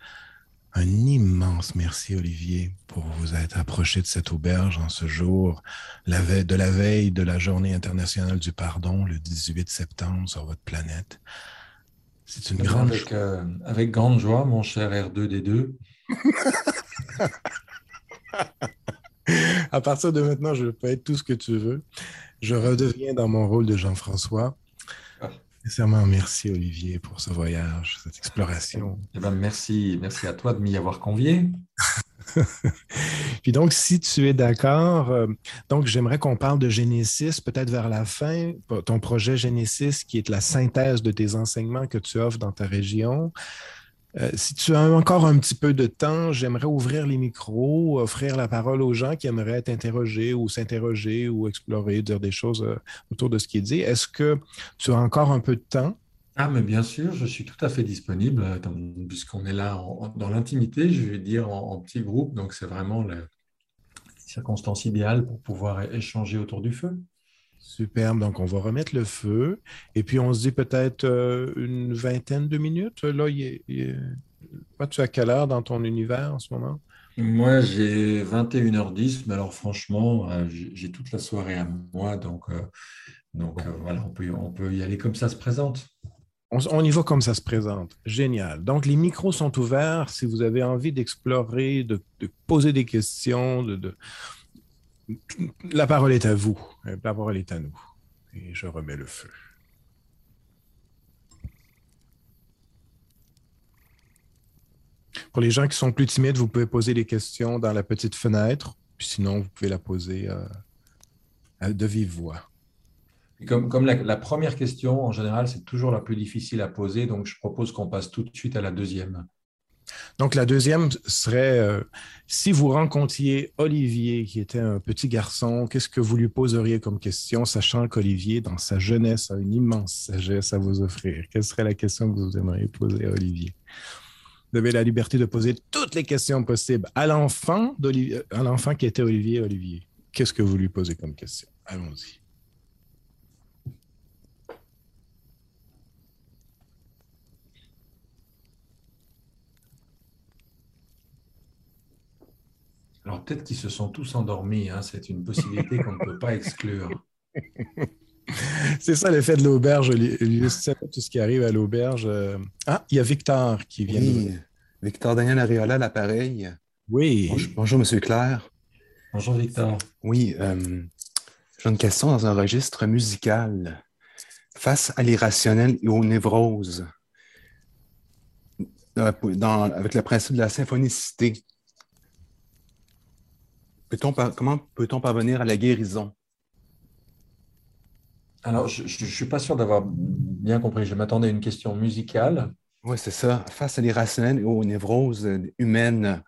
Un immense merci, Olivier, pour vous être approché de cette auberge en ce jour, la veille, de la veille de la Journée internationale du pardon, le 18 septembre, sur votre planète. C'est une grande avec, euh, avec grande joie, mon cher R2D2. à partir de maintenant, je peux être tout ce que tu veux. Je redeviens dans mon rôle de Jean-François. Sincèrement, merci Olivier pour ce voyage, cette exploration. Eh ben, merci, merci à toi de m'y avoir convié. Puis donc, si tu es d'accord, euh, donc j'aimerais qu'on parle de Genesis peut-être vers la fin, ton projet Genesis qui est la synthèse de tes enseignements que tu offres dans ta région. Euh, si tu as encore un petit peu de temps, j'aimerais ouvrir les micros, offrir la parole aux gens qui aimeraient t'interroger ou s'interroger ou explorer, dire des choses euh, autour de ce qui est dit. Est-ce que tu as encore un peu de temps? Ah, mais bien sûr, je suis tout à fait disponible, euh, puisqu'on est là dans l'intimité, je vais dire en, en petit groupe, donc c'est vraiment la circonstance idéale pour pouvoir échanger autour du feu. Superbe. Donc, on va remettre le feu. Et puis, on se dit peut-être euh, une vingtaine de minutes. Là, il tu à quelle heure dans ton univers en ce moment? Moi, j'ai 21h10, mais alors franchement, euh, j'ai toute la soirée à moi. Donc, euh, donc voilà, on peut, on peut y aller comme ça se présente. On, y va comme ça se présente. Génial. Donc, les micros sont ouverts. Si vous avez envie d'explorer, de, poser des questions, de la parole est à vous. La parole est à nous. Et je remets le feu. Pour les gens qui sont plus timides, vous pouvez poser des questions dans la petite fenêtre. Puis sinon, vous pouvez la poser euh, de vive voix. comme, la, première question, en général, c'est toujours la plus difficile à poser, donc je propose qu'on passe tout de suite à la deuxième. Donc, la deuxième serait, euh, si vous rencontriez Olivier, qui était un petit garçon, qu'est-ce que vous lui poseriez comme question, sachant qu'Olivier, dans sa jeunesse, a une immense sagesse à vous offrir? Quelle serait la question que vous aimeriez poser à Olivier? Vous avez la liberté de poser toutes les questions possibles à l'enfant, à l'enfant qui était Olivier. Olivier, qu'est-ce que vous lui posez comme question? Allons-y. Alors peut-être qu'ils se sont tous endormis, hein. c'est une possibilité qu'on ne peut pas exclure. C'est ça l'effet de l'auberge, tout ce qui arrive à l'auberge. euh. Ah, il y a Victor qui vient. Oui, Victor Daniel Ariola, l'appareil. Oui. Bonjour, Monsieur Claire. Bonjour Victor. Oui, euh, j'ai une question dans un registre musical. Face à l'irrationnel et aux névroses, dans- avec le principe de la symphonicité, comment peut-on parvenir à la guérison? Alors, je ne suis pas sûr d'avoir bien compris. Je m'attendais à une question musicale. Oui, c'est ça. Face à l'irrationnel et aux névroses humaines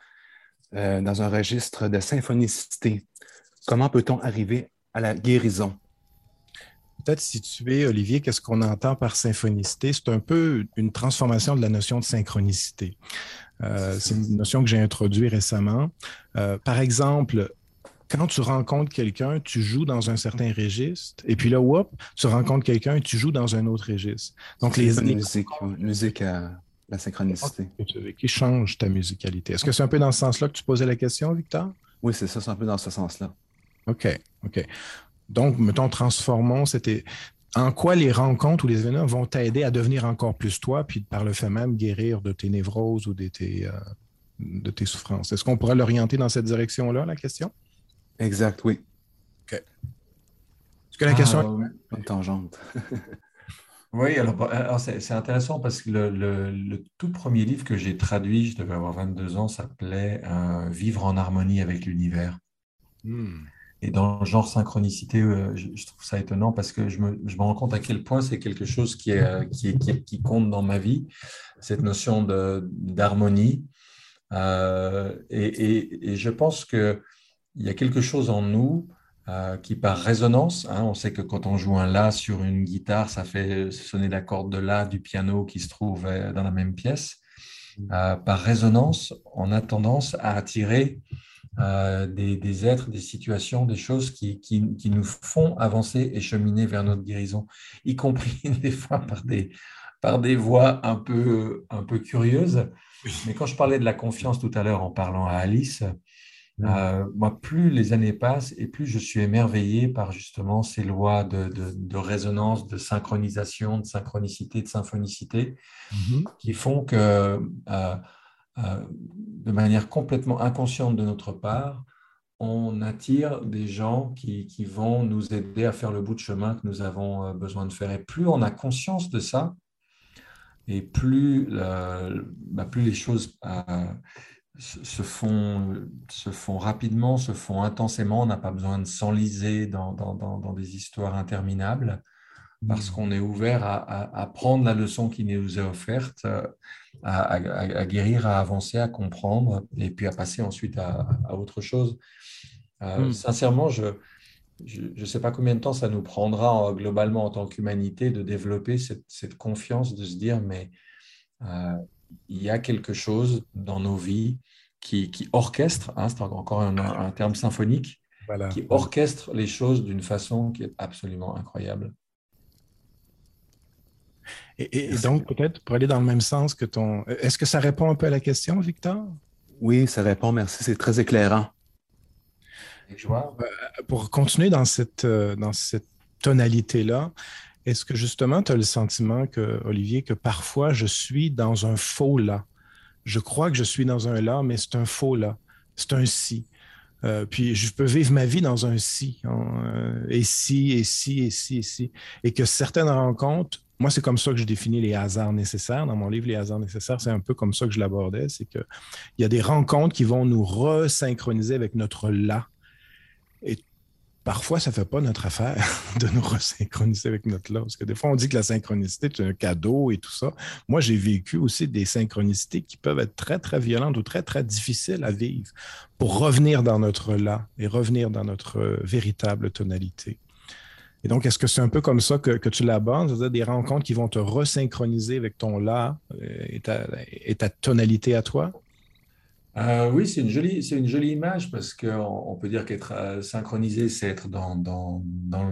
euh, dans un registre de symphonicité, comment peut-on arriver à la guérison? Peut-être situer, Olivier, qu'est-ce qu'on entend par symphonicité? C'est un peu une transformation de la notion de synchronicité. Euh, c'est une notion que j'ai introduite récemment. Euh, par exemple, quand tu rencontres quelqu'un, tu joues dans un certain registre, et puis là, whoop, tu rencontres quelqu'un et tu joues dans un autre registre. Donc, les, musique, musique à la synchronicité? Qui change ta musicalité. Est-ce que c'est un peu dans ce sens-là que tu posais la question, Victor? Oui, c'est ça, c'est un peu dans ce sens-là. OK, OK. Donc, mettons, transformons, c'était en quoi les rencontres ou les événements vont t'aider à devenir encore plus toi, puis par le fait même guérir de tes névroses ou de tes, euh, de tes souffrances? Est-ce qu'on pourrait l'orienter dans cette direction-là, la question? Exact, oui. OK. Est-ce que la question est... Une tangente. oui, alors, c'est intéressant parce que le, tout premier livre que j'ai traduit, je devais avoir 22 ans, s'appelait euh, Vivre en harmonie avec l'univers. Hmm. Et dans le genre synchronicité, euh, je, trouve ça étonnant parce que je me, je me rends compte à quel point c'est quelque chose qui, est, qui, est, qui, compte dans ma vie, cette notion d'harmonie. Euh, et, et, et, je pense que il y a quelque chose en nous euh, qui, par résonance, hein, on sait que quand on joue un La sur une guitare, ça fait sonner la corde de La du piano qui se trouve euh, dans la même pièce. Euh, par résonance, on a tendance à attirer des, des, êtres, des situations, des choses qui, qui, qui, nous font avancer et cheminer vers notre guérison, y compris des fois par des, par des voix un peu, un peu curieuses. Mais quand je parlais de la confiance tout à l'heure en parlant à Alice, euh, moi, plus les années passent et plus je suis émerveillé par justement ces lois de, de, résonance, de synchronisation, de synchronicité, de symphonicité, mm-hmm. qui font que euh, euh, de manière complètement inconsciente de notre part, on attire des gens qui, qui, vont nous aider à faire le bout de chemin que nous avons besoin de faire. Et plus on a conscience de ça, et plus, bah, les choses euh, se, font, se font rapidement, se font intensément, on n'a pas besoin de s'enliser dans, dans, des histoires interminables, parce qu'on est ouvert à, à, prendre la leçon qui nous est offerte, euh, à, à, guérir, à avancer, à comprendre, et puis à passer ensuite à, autre chose. Euh, mmh. Sincèrement, je, je ne sais pas combien de temps ça nous prendra globalement en tant qu'humanité de développer cette, confiance, de se dire, mais euh, il y a quelque chose dans nos vies qui, orchestre, hein, c'est encore un, terme symphonique, qui orchestre les choses d'une façon qui est absolument incroyable. Et, et donc, peut-être pour aller dans le même sens que ton... Est-ce que ça répond un peu à la question, Victor? Oui, ça répond, merci, c'est très éclairant. Euh, pour continuer dans cette, euh, dans cette tonalité-là, est-ce que justement tu as le sentiment que, Olivier, que parfois je suis dans un faux là? Je crois que je suis dans un là, mais c'est un faux là. C'est un si. Euh, puis je peux vivre ma vie dans un si. Hein, et si, et si, et si, et si. Et que certaines rencontres, moi, c'est comme ça que je définis les hasards nécessaires. Dans mon livre, Les hasards nécessaires, c'est un peu comme ça que je l'abordais. C'est qu'il y a des rencontres qui vont nous resynchroniser avec notre là et parfois, ça ne fait pas notre affaire de nous resynchroniser avec notre là. Parce que des fois, on dit que la synchronicité est un cadeau et tout ça. Moi, j'ai vécu aussi des synchronicités qui peuvent être très, très violentes ou très, très difficiles à vivre pour revenir dans notre là et revenir dans notre véritable tonalité. Et donc, est-ce que c'est un peu comme ça que, tu l'abordes, c'est-à-dire des rencontres qui vont te resynchroniser avec ton là euh, et ta tonalité à toi? Euh, oui, c'est une, jolie, c'est une jolie image parce qu'on on peut dire qu'être euh, synchronisé, c'est être dans, dans, dans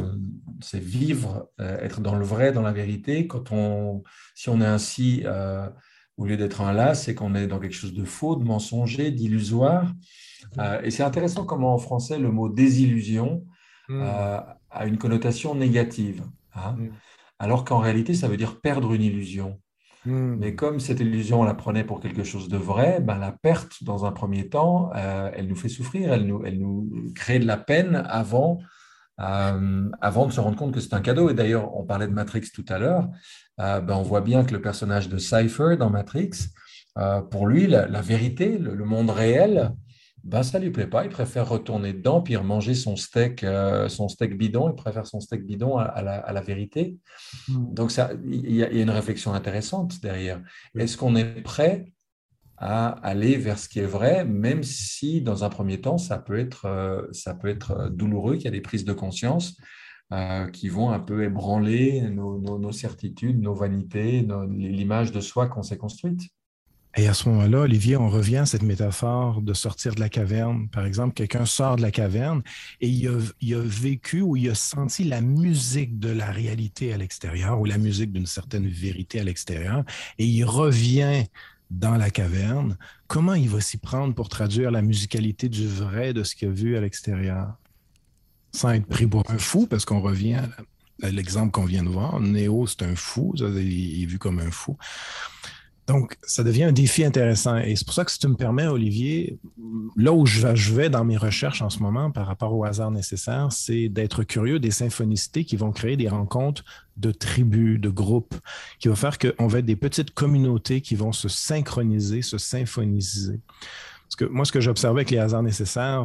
c'est vivre, euh, être dans le vrai, dans la vérité. Quand on, si on est ainsi, au lieu d'être un là, c'est qu'on est dans quelque chose de faux, de mensonger, d'illusoire. et c'est intéressant comment en français le mot désillusion hmm. A une connotation négative. Hein. Hmm. Alors qu'en réalité, ça veut dire perdre une illusion. Hmm. Mais comme cette illusion, on la prenait pour quelque chose de vrai, ben la perte, dans un premier temps, euh, elle nous fait souffrir, elle nous, elle nous crée de la peine avant, euh, avant de se rendre compte que c'est un cadeau. Et d'ailleurs, on parlait de Matrix tout à l'heure, euh, ben on voit bien que le personnage de Cypher dans Matrix, pour lui, la, vérité, le, monde réel, ben, ça ne lui plaît pas. Il préfère retourner dedans, puis manger son steak, euh, son steak bidon. Il préfère son steak bidon à, la, vérité. Hmm. Donc, il y, a une réflexion intéressante derrière. Est-ce qu'on est prêt à aller vers ce qui est vrai, même si, dans un premier temps, ça peut être, euh, ça peut être euh, douloureux, qu'il y a des prises de conscience qui vont un peu ébranler nos, certitudes, nos vanités, l'image de soi qu'on s'est construite? Et à ce moment-là, Olivier, on revient à cette métaphore de sortir de la caverne. Par exemple, quelqu'un sort de la caverne et il a, vécu ou il a senti la musique de la réalité à l'extérieur ou la musique d'une certaine vérité à l'extérieur et il revient dans la caverne. Comment il va s'y prendre pour traduire la musicalité du vrai de ce qu'il a vu à l'extérieur? Sans être pris pour un fou, parce qu'on revient à l'exemple qu'on vient de voir. Néo, c'est un fou, il est vu comme un fou. Donc, ça devient un défi intéressant. Et c'est pour ça que si tu me permets, Olivier, là où je vais dans mes recherches en ce moment par rapport au hasard nécessaire, c'est d'être curieux des symphonicités qui vont créer des rencontres de tribus, de groupes, qui vont faire qu'on va être des petites communautés qui vont se synchroniser, se symphoniser. Parce que moi, ce que j'observais avec les hasards nécessaires,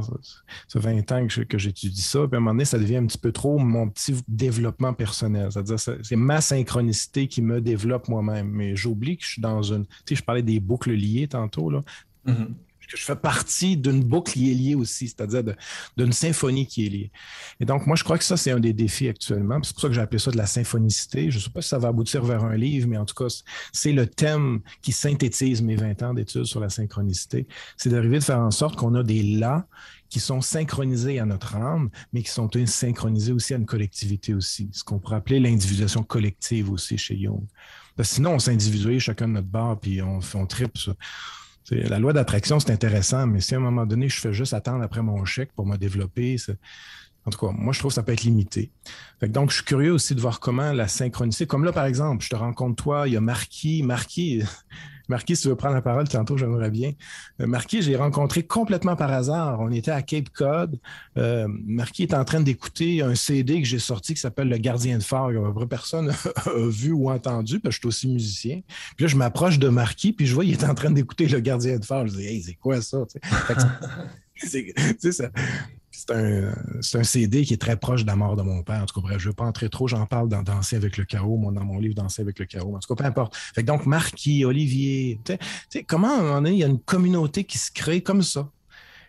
ça fait 20 ans que j'étudie ça, puis à un moment donné, ça devient un petit peu trop mon petit développement personnel. C'est-à-dire, c'est ma synchronicité qui me développe moi-même. Mais j'oublie que je suis dans une. Tu sais, je parlais des boucles liées tantôt, là. Mm-hmm. Que je fais partie d'une boucle qui est liée aussi, c'est-à-dire d'une symphonie qui est liée. Et donc, moi, je crois que ça, c'est un des défis actuellement. C'est pour ça que j'ai appelé ça de la symphonicité. Je ne sais pas si ça va aboutir vers un livre, mais en tout cas, c'est le thème qui synthétise mes 20 ans d'études sur la synchronicité. C'est d'arriver de faire en sorte qu'on a des là qui sont synchronisés à notre âme, mais qui sont synchronisés aussi à une collectivité aussi, ce qu'on pourrait appeler l'individuation collective aussi chez Jung. Parce que sinon, on s'individualise chacun de notre barre, puis on, on tripe ça. La loi d'attraction, c'est intéressant, mais si à un moment donné, je fais juste attendre après mon chèque pour me développer, en tout cas, moi, je trouve que ça peut être limité. donc, je suis curieux aussi de voir comment la synchronicité, comme là, par exemple, je te rencontre toi, il y a Marquis. Marquis, Marquis, si tu veux prendre la parole tantôt, j'aimerais bien. Euh, Marquis, j'ai rencontré complètement par hasard. On était à Cape Cod. Euh, Marquis est en train d'écouter un CD que j'ai sorti qui s'appelle Le Gardien de phare. Que personne a vu ou entendu, parce que je suis aussi musicien. Puis là, je m'approche de Marquis, puis je vois qu'il est en train d'écouter Le Gardien de phare. Je dis, hey, c'est quoi ça? c'est un, CD qui est très proche de la mort de mon père. En tout cas, bref, je ne veux pas entrer trop, j'en parle dans Danser avec le chaos, dans mon livre Danser avec le chaos. En tout cas, peu importe. donc, Marquis, Olivier, comment à un moment donné, il y a une communauté qui se crée comme ça?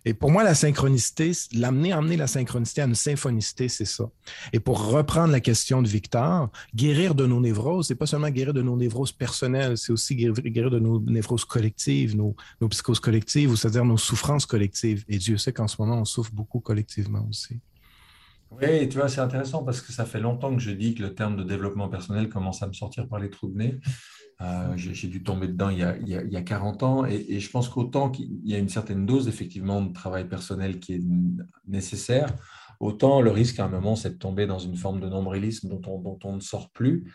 Et pour moi, la synchronicité, l'amener, amener la synchronicité à une symphonicité, c'est ça. Et pour reprendre la question de Victor, guérir de nos névroses, c'est pas seulement guérir de nos névroses personnelles, c'est aussi guérir, de nos névroses collectives, nos, nos psychoses collectives, ou c'est-à-dire nos souffrances collectives. Et Dieu sait qu'en ce moment, on souffre beaucoup collectivement aussi. Oui, tu vois, c'est intéressant parce que ça fait longtemps que je dis que le terme de développement personnel commence à me sortir par les trous de nez. Euh, j'ai dû tomber dedans il y a, il y a, 40 ans et, je pense qu'autant qu'il y a une certaine dose effectivement de travail personnel qui est nécessaire, autant le risque à un moment c'est de tomber dans une forme de nombrilisme dont on, dont on ne sort plus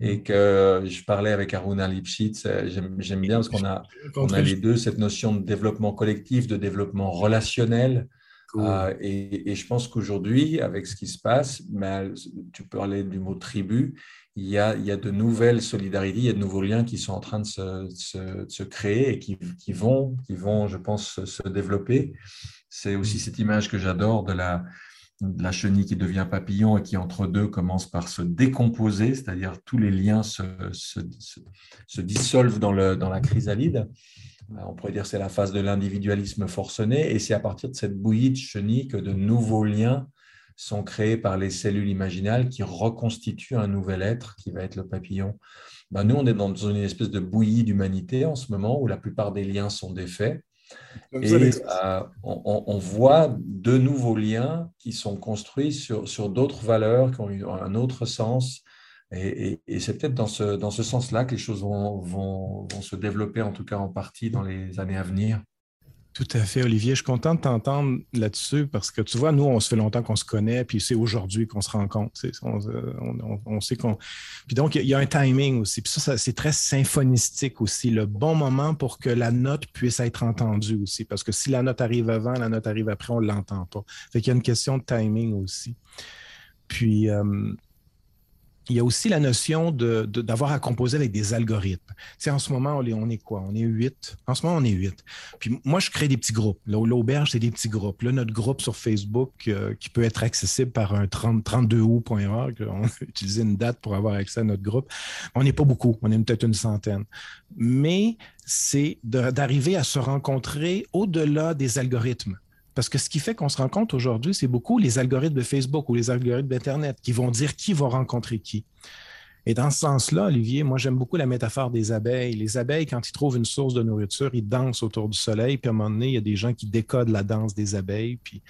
et que je parlais avec Aruna Lipschitz, euh, j'aime bien parce qu'on a, on a les deux cette notion de développement collectif, de développement relationnel. Euh, et, et, je pense qu'aujourd'hui, avec ce qui se passe, mais tu parlais du mot tribu, il y, a, il y a de nouvelles solidarités, il y a de nouveaux liens qui sont en train de se, se, créer et qui, qui, vont, qui vont, je pense, se développer. C'est aussi cette image que j'adore de la, de la chenille qui devient papillon et qui, entre deux, commence par se décomposer, c'est-à-dire tous les liens se, se dissolvent dans, le, dans la chrysalide. On pourrait dire que c'est la phase de l'individualisme forcené, et c'est à partir de cette bouillie de chenille que de nouveaux liens sont créés par les cellules imaginales qui reconstituent un nouvel être qui va être le papillon. Ben, nous, on est dans une espèce de bouillie d'humanité en ce moment où la plupart des liens sont défaits. Et euh, on, voit de nouveaux liens qui sont construits sur, sur d'autres valeurs, qui ont eu un autre sens. Et, c'est peut-être dans ce, dans ce sens-là que les choses vont, vont, vont se développer, en tout cas en partie, dans les années à venir. Tout à fait, Olivier. Je suis content de t'entendre là-dessus parce que tu vois, nous, on se fait longtemps qu'on se connaît, puis c'est aujourd'hui qu'on se rencontre. On, sait qu'on. Puis donc, il y a un timing aussi. Puis ça, c'est très symphonistique aussi. Le bon moment pour que la note puisse être entendue aussi. Parce que si la note arrive avant, la note arrive après, on ne l'entend pas. Fait qu'il y a une question de timing aussi. Puis, euh, il y a aussi la notion d'avoir de, d'avoir à composer avec des algorithmes. Tu en ce moment, on est, quoi? On est huit. En ce moment, on est huit. Puis moi, je crée des petits groupes. L'auberge, c'est des petits groupes. Là, notre groupe sur Facebook, euh, qui peut être accessible par un 32ou.org, on a utilisé une date pour avoir accès à notre groupe. On n'est pas beaucoup. On est peut-être une centaine. Mais c'est d'arriver à se rencontrer au-delà des algorithmes. Parce que ce qui fait qu'on se rencontre aujourd'hui, c'est beaucoup les algorithmes de Facebook ou les algorithmes d'Internet qui vont dire qui va rencontrer qui. Et dans ce sens-là, Olivier, moi j'aime beaucoup la métaphore des abeilles. Les abeilles, quand ils trouvent une source de nourriture, ils dansent autour du soleil, puis à un moment donné, il y a des gens qui décodent la danse des abeilles, puis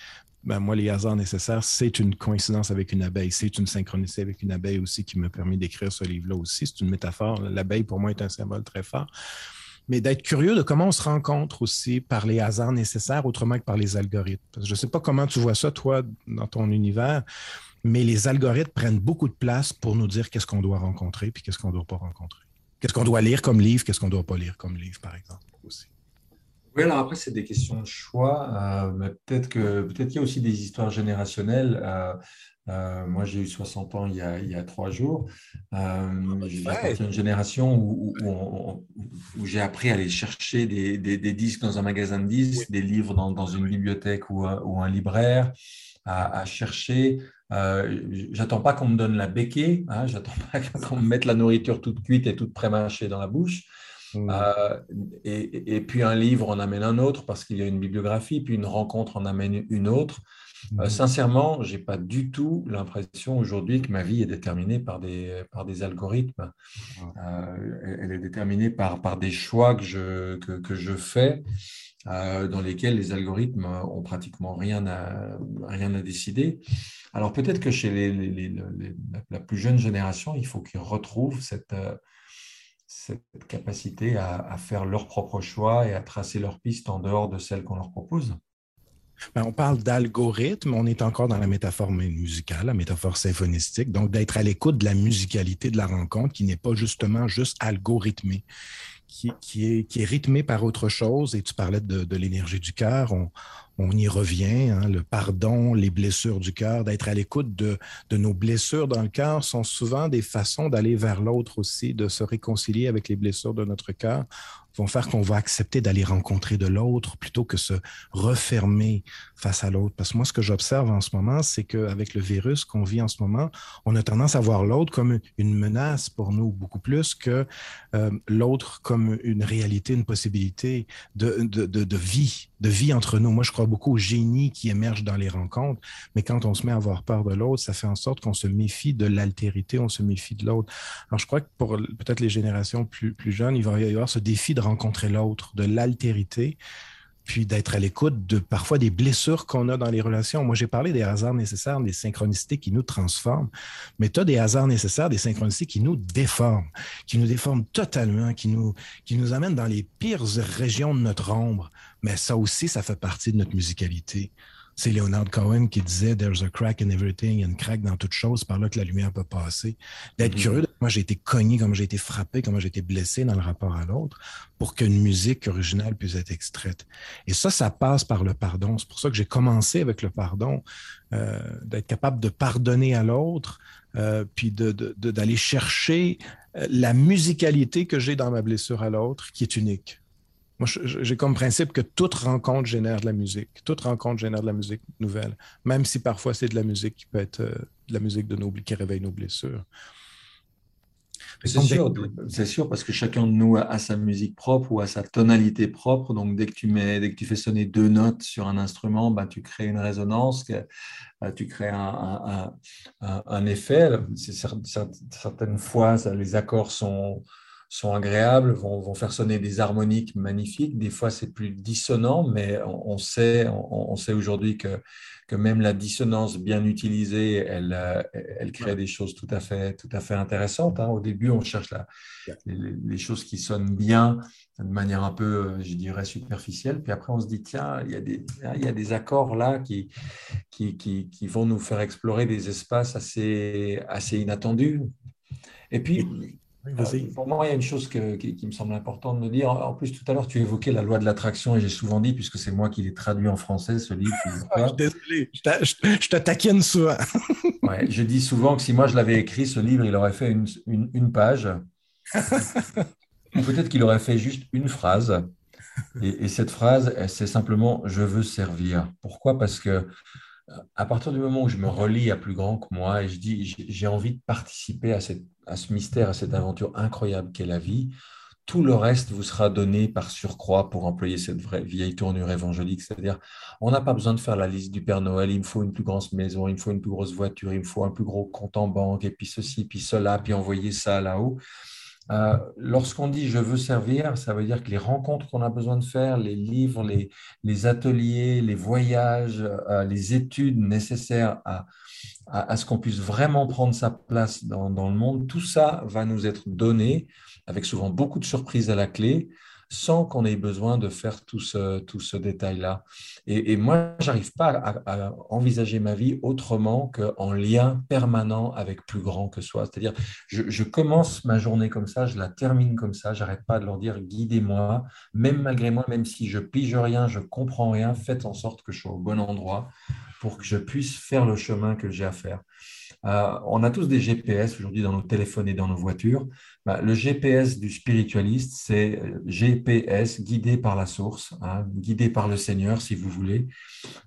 ben, moi, les hasards nécessaires, c'est une coïncidence avec une abeille, c'est une synchronicité avec une abeille aussi qui me permet d'écrire ce livre-là aussi. C'est une métaphore. L'abeille, pour moi, est un symbole très fort mais d'être curieux de comment on se rencontre aussi par les hasards nécessaires, autrement que par les algorithmes. je ne sais pas comment tu vois ça, toi, dans ton univers, mais les algorithmes prennent beaucoup de place pour nous dire qu'est-ce qu'on doit rencontrer puis qu'est-ce qu'on ne doit pas rencontrer. Qu'est-ce qu'on doit lire comme livre, qu'est-ce qu'on ne doit pas lire comme livre, par exemple, aussi. Oui, alors après, c'est des questions de choix. Euh, mais peut-être que peut-être qu'il y a aussi des histoires générationnelles. Euh, euh, moi, j'ai eu 60 ans il y a, il y a trois jours. Euh, j'ai une génération où, où, j'ai appris à aller chercher des, des, disques dans un magasin de disques, des livres dans, dans une bibliothèque ou un, ou un libraire, à, à chercher. Euh, j'attends pas qu'on me donne la béquée, hein, j'attends pas qu'on me mette la nourriture toute cuite et toute prémâchée dans la bouche. Euh, et, et puis un livre en amène un autre parce qu'il y a une bibliographie, puis une rencontre en amène une autre. Euh, Mhm. sincèrement, j'ai pas du tout l'impression aujourd'hui que ma vie est déterminée par des, par des algorithmes. Euh, elle est déterminée par, par des choix que je, que, que je fais, euh, dans lesquels les algorithmes ont pratiquement rien à, rien à décider. Alors peut-être que chez les, les- les- les- la- la plus jeune génération, il faut qu'ils retrouvent cette, euh, cette capacité à, à faire leurs propres choix et à tracer leurs pistes en dehors de celles qu'on leur propose. Ben, on parle d'algorithme, on est encore dans la métaphore musicale, la métaphore symphonistique, donc d'être à l'écoute de la musicalité de la rencontre qui n'est pas justement juste algorithmée, qui, est, qui rythmée par autre chose. Et tu parlais de, l'énergie du cœur, on, on y revient, hein, le pardon, les blessures du cœur, d'être à l'écoute de, de nos blessures dans le cœur sont souvent des façons d'aller vers l'autre aussi, de se réconcilier avec les blessures de notre cœur vont faire qu'on va accepter d'aller rencontrer de l'autre plutôt que se refermer face à l'autre. Parce que moi, ce que j'observe en ce moment, c'est qu'avec le virus qu'on vit en ce moment, on a tendance à voir l'autre comme une menace pour nous, beaucoup plus que euh, l'autre comme une réalité, une possibilité de, de, de, de vie, de vie entre nous. Moi, je crois beaucoup au génie qui émerge dans les rencontres, mais quand on se met à avoir peur de l'autre, ça fait en sorte qu'on se méfie de l'altérité, on se méfie de l'autre. Alors, je crois que pour peut-être les générations plus, plus jeunes, il va y avoir ce défi de rencontrer l'autre, de l'altérité, puis d'être à l'écoute de parfois des blessures qu'on a dans les relations. Moi, j'ai parlé des hasards nécessaires, des synchronicités qui nous transforment, mais tu as des hasards nécessaires, des synchronicités qui nous déforment, qui nous déforment totalement, qui nous, qui nous amènent dans les pires régions de notre ombre. Mais ça aussi, ça fait partie de notre musicalité. C'est Leonard Cohen qui disait There's a crack in everything, il y a une craque dans toute chose, par là que la lumière peut passer. D'être Mhm. curieux de comment j'ai été cogné, comment j'ai été frappé, comment j'ai été blessé dans le rapport à l'autre, pour qu'une musique originale puisse être extraite. Et ça, ça passe par le pardon. C'est pour ça que j'ai commencé avec le pardon, euh, d'être capable de pardonner à l'autre, euh, puis de- de- de- d'aller chercher euh, la musicalité que j'ai dans ma blessure à l'autre, qui est unique. Moi, j'ai comme principe que toute rencontre génère de la musique. Toute rencontre génère de la musique nouvelle, même si parfois c'est de la musique qui peut être euh, de la musique de nos, qui réveille nos blessures. C'est sûr, sûr, parce que chacun de nous a, a sa musique propre ou a sa tonalité propre. Donc, dès que tu mets, dès que tu fais sonner deux notes sur un instrument, ben, tu crées une résonance, que- euh, tu crées un, un- un- un- effet. Certaines fois, ça- les accords sont, sont agréables, vont, vont faire sonner des harmoniques magnifiques. Des fois, c'est plus dissonant, mais on, sait, on, sait aujourd'hui que, que même la dissonance bien utilisée, elle, euh, elle crée des choses tout à fait, tout à fait intéressantes. hein. Au début, on cherche la, les, les choses qui sonnent bien de manière un peu, euh, je dirais, superficielle. Puis après, on se dit, tiens, il y a des, il y a des accords là qui, qui, qui, qui vont nous faire explorer des espaces assez, assez inattendus. Et puis, euh, pour moi, il y a une chose que- qui, qui me semble importante de dire. En plus, tout à l'heure, tu évoquais la loi de l'attraction et j'ai souvent dit, puisque c'est moi qui l'ai traduit en français, ce livre. Ah, désolé, je te taquine souvent. Ouais, je dis souvent que si moi je l'avais écrit, ce livre, il aurait fait une, une- une page. Ou peut-être qu'il aurait fait juste une phrase. Et, et cette phrase, c'est simplement Je veux servir. Pourquoi? Parce que à partir du moment où je me relie à plus grand que moi et je dis j'ai envie de participer à, à ce mystère, à cette aventure incroyable qu'est la vie, tout le reste vous sera donné par surcroît pour employer cette vraie vieille tournure évangélique. C'est-à-dire, on n'a pas besoin de faire la liste du Père Noël. Il me faut une plus grosse maison, il me faut une plus grosse voiture, il me faut un plus gros compte en banque, et puis ceci, puis cela, puis envoyer ça là-haut. Euh, Lorsqu'on dit je veux servir, ça veut dire que les rencontres qu'on a besoin de faire, les livres, les, ateliers, les voyages, euh, les études nécessaires à, ce qu'on puisse vraiment prendre sa place dans le monde, tout ça va nous être donné avec souvent beaucoup de surprises à la clé, sans qu'on ait besoin de faire tout ce, détail-là. Et, et moi, j'arrive pas à, envisager ma vie autrement qu'en lien permanent avec plus grand que soi. C'est-à-dire, je, je commence ma journée comme ça, je la termine comme ça, j'arrête pas de leur dire guidez-moi, même malgré moi, même si je pige rien, je comprends rien, faites en sorte que je sois au bon endroit pour que je puisse faire le chemin que j'ai à faire. Euh, on a tous des GPS aujourd'hui dans nos téléphones et dans nos voitures. Bah, le GPS du spiritualiste, c'est euh, GPS guidé par la source, hein, guidé par le Seigneur, si vous voulez.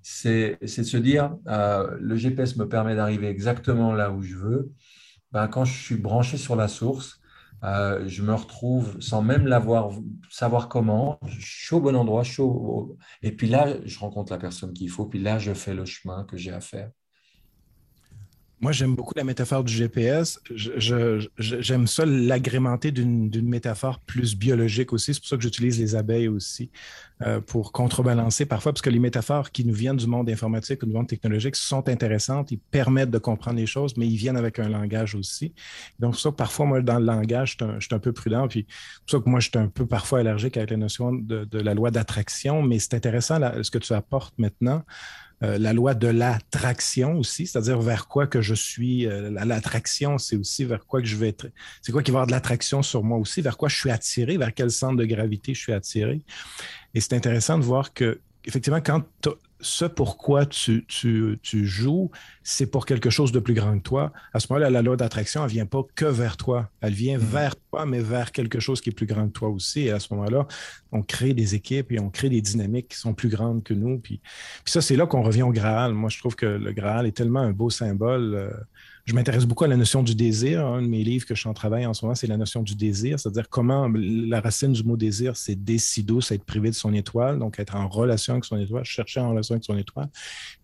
C'est de se dire, euh, le GPS me permet d'arriver exactement là où je veux. Ben, quand je suis branché sur la source, je me retrouve sans même l'avoir, savoir comment, je suis au bon endroit, je et puis là, je rencontre la personne qu'il faut, puis là, je fais le chemin que j'ai à faire. Moi, j'aime beaucoup la métaphore du GPS. J'aime ça l'agrémenter d'une métaphore plus biologique aussi. C'est pour ça que j'utilise les abeilles aussi euh, pour contrebalancer parfois, parce que les métaphores qui nous viennent du monde informatique ou du monde technologique sont intéressantes. Ils permettent de comprendre les choses, mais ils viennent avec un langage aussi. Donc, c'est ça que parfois, moi, dans le langage, je suis un, peu prudent. Puis, c'est pour ça que moi, je suis un peu parfois allergique avec la notion de, de la loi d'attraction. Mais c'est intéressant là, ce que tu apportes maintenant. Euh, la loi de l'attraction aussi, c'est-à-dire vers quoi que je suis. euh, la- l'attraction, c'est aussi vers quoi que je vais être. C'est quoi qui va avoir de l'attraction sur moi aussi, vers quoi je suis attiré, vers quel centre de gravité je suis attiré. Et c'est intéressant de voir que, effectivement, quand ce pourquoi tu, tu, tu joues, c'est pour quelque chose de plus grand que toi. À ce moment-là, la loi d'attraction, elle vient pas que vers toi. Elle vient vers toi, mais vers quelque chose qui est plus grand que toi aussi. Et à ce moment-là, on crée des équipes et on crée des dynamiques qui sont plus grandes que nous. Puis, puis ça, c'est là qu'on revient au Graal. Moi, je trouve que le Graal est tellement un beau symbole. Euh, Je m'intéresse beaucoup à la notion du désir. Un de mes livres que je suis en travail en ce moment, c'est la notion du désir, c'est-à-dire comment la racine du mot désir, c'est décido, c'est être privé de son étoile, donc être en relation avec son étoile, chercher en relation avec son étoile.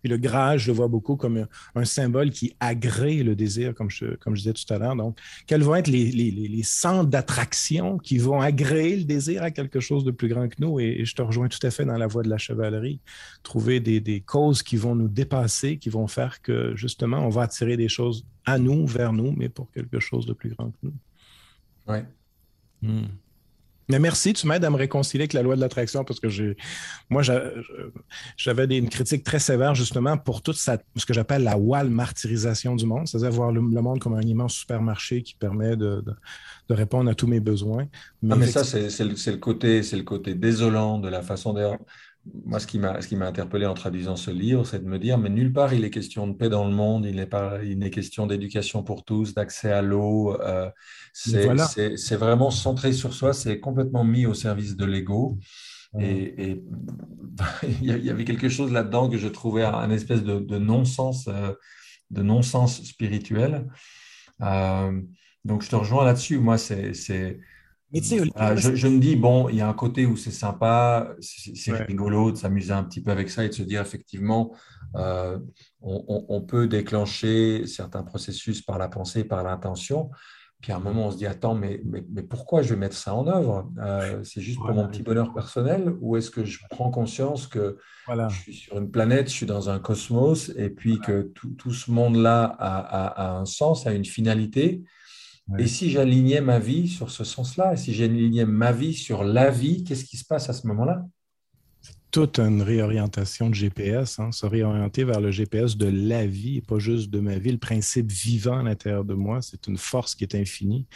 Puis le Graal, je le vois beaucoup comme un, symbole qui agrée le désir, comme je, disais tout à l'heure. Donc, quels vont être les, centres d'attraction qui vont agréer le désir à quelque chose de plus grand que nous? Et, je te rejoins tout à fait dans la voie de la chevalerie. Trouver des causes qui vont nous dépasser, qui vont faire que, justement, on va attirer des choses à nous, vers nous, mais pour quelque chose de plus grand que nous. Ouais. Hmm. Mais merci, tu m'aides à me réconcilier avec la loi de l'attraction parce que j'ai, moi, j'a- j'avais une critique très sévère justement pour toute ce que j'appelle la Walmartirisation du monde, c'est-à-dire voir le, le monde comme un immense supermarché qui permet de, de- de répondre à tous mes besoins. Ah, mais ça, c'est c'est le, c'est le côté, c'est le côté désolant de la façon d'ailleurs. Moi, ce qui m'a, ce qui m'a interpellé en traduisant ce livre, c'est de me dire, mais nulle part il est question de paix dans le monde, il n'est pas, il n'est question d'éducation pour tous, d'accès à l'eau. euh, c'est, voilà. vraiment centré sur soi, c'est complètement mis au service de l'ego. Et, et il y avait quelque chose là-dedans que je trouvais un espèce de, de non-sens, euh, de non-sens spirituel. Euh, donc je te rejoins là-dessus. Moi, c'est, c'est, Mais tu sais, Olivier, voilà, moi, je, me dis, bon, il y a un côté où c'est sympa, c'est Ouais. rigolo de s'amuser un petit peu avec ça et de se dire, effectivement, euh, on, on- on peut déclencher certains processus par la pensée, par l'intention. Puis à un moment, on se dit, attends, mais, mais, mais pourquoi je vais mettre ça en œuvre? Euh, C'est juste pour mon petit bonheur personnel ou est-ce que je prends conscience que voilà. je suis sur une planète, je suis dans un cosmos et puis que tout, tout ce monde-là a, a- a un sens, a une finalité. Ouais. Et si j'alignais ma vie sur ce sens-là, et si j'alignais ma vie sur la vie, qu'est-ce qui se passe à ce moment-là? Toute une réorientation de GPS, hein, se réorienter vers le GPS de la vie et pas juste de ma vie. Le principe vivant à l'intérieur de moi, c'est une force qui est infinie.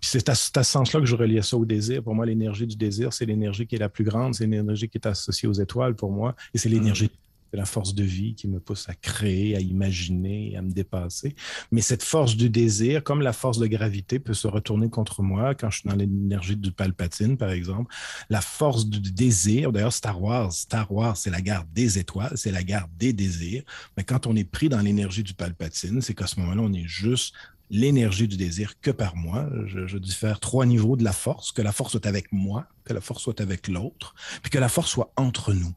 C'est à, c'est à ce sens-là que je reliais ça au désir. Pour moi, l'énergie du désir, c'est l'énergie qui est la plus grande, c'est l'énergie qui est associée aux étoiles pour moi, et c'est l'énergie de la force de vie qui me pousse à créer, à imaginer, à me dépasser. Mais cette force du désir, comme la force de gravité, peut se retourner contre moi quand je suis dans l'énergie du palpatine, par exemple. La force du désir, d'ailleurs, Star Wars, Star Wars, c'est la guerre des étoiles, c'est la guerre des désirs. Mais quand on est pris dans l'énergie du palpatine, c'est qu'à ce moment-là, on est juste l'énergie du désir que par moi. Je, je diffère trois niveaux de la force, que la force soit avec moi, que la force soit avec l'autre, puis que la force soit entre nous.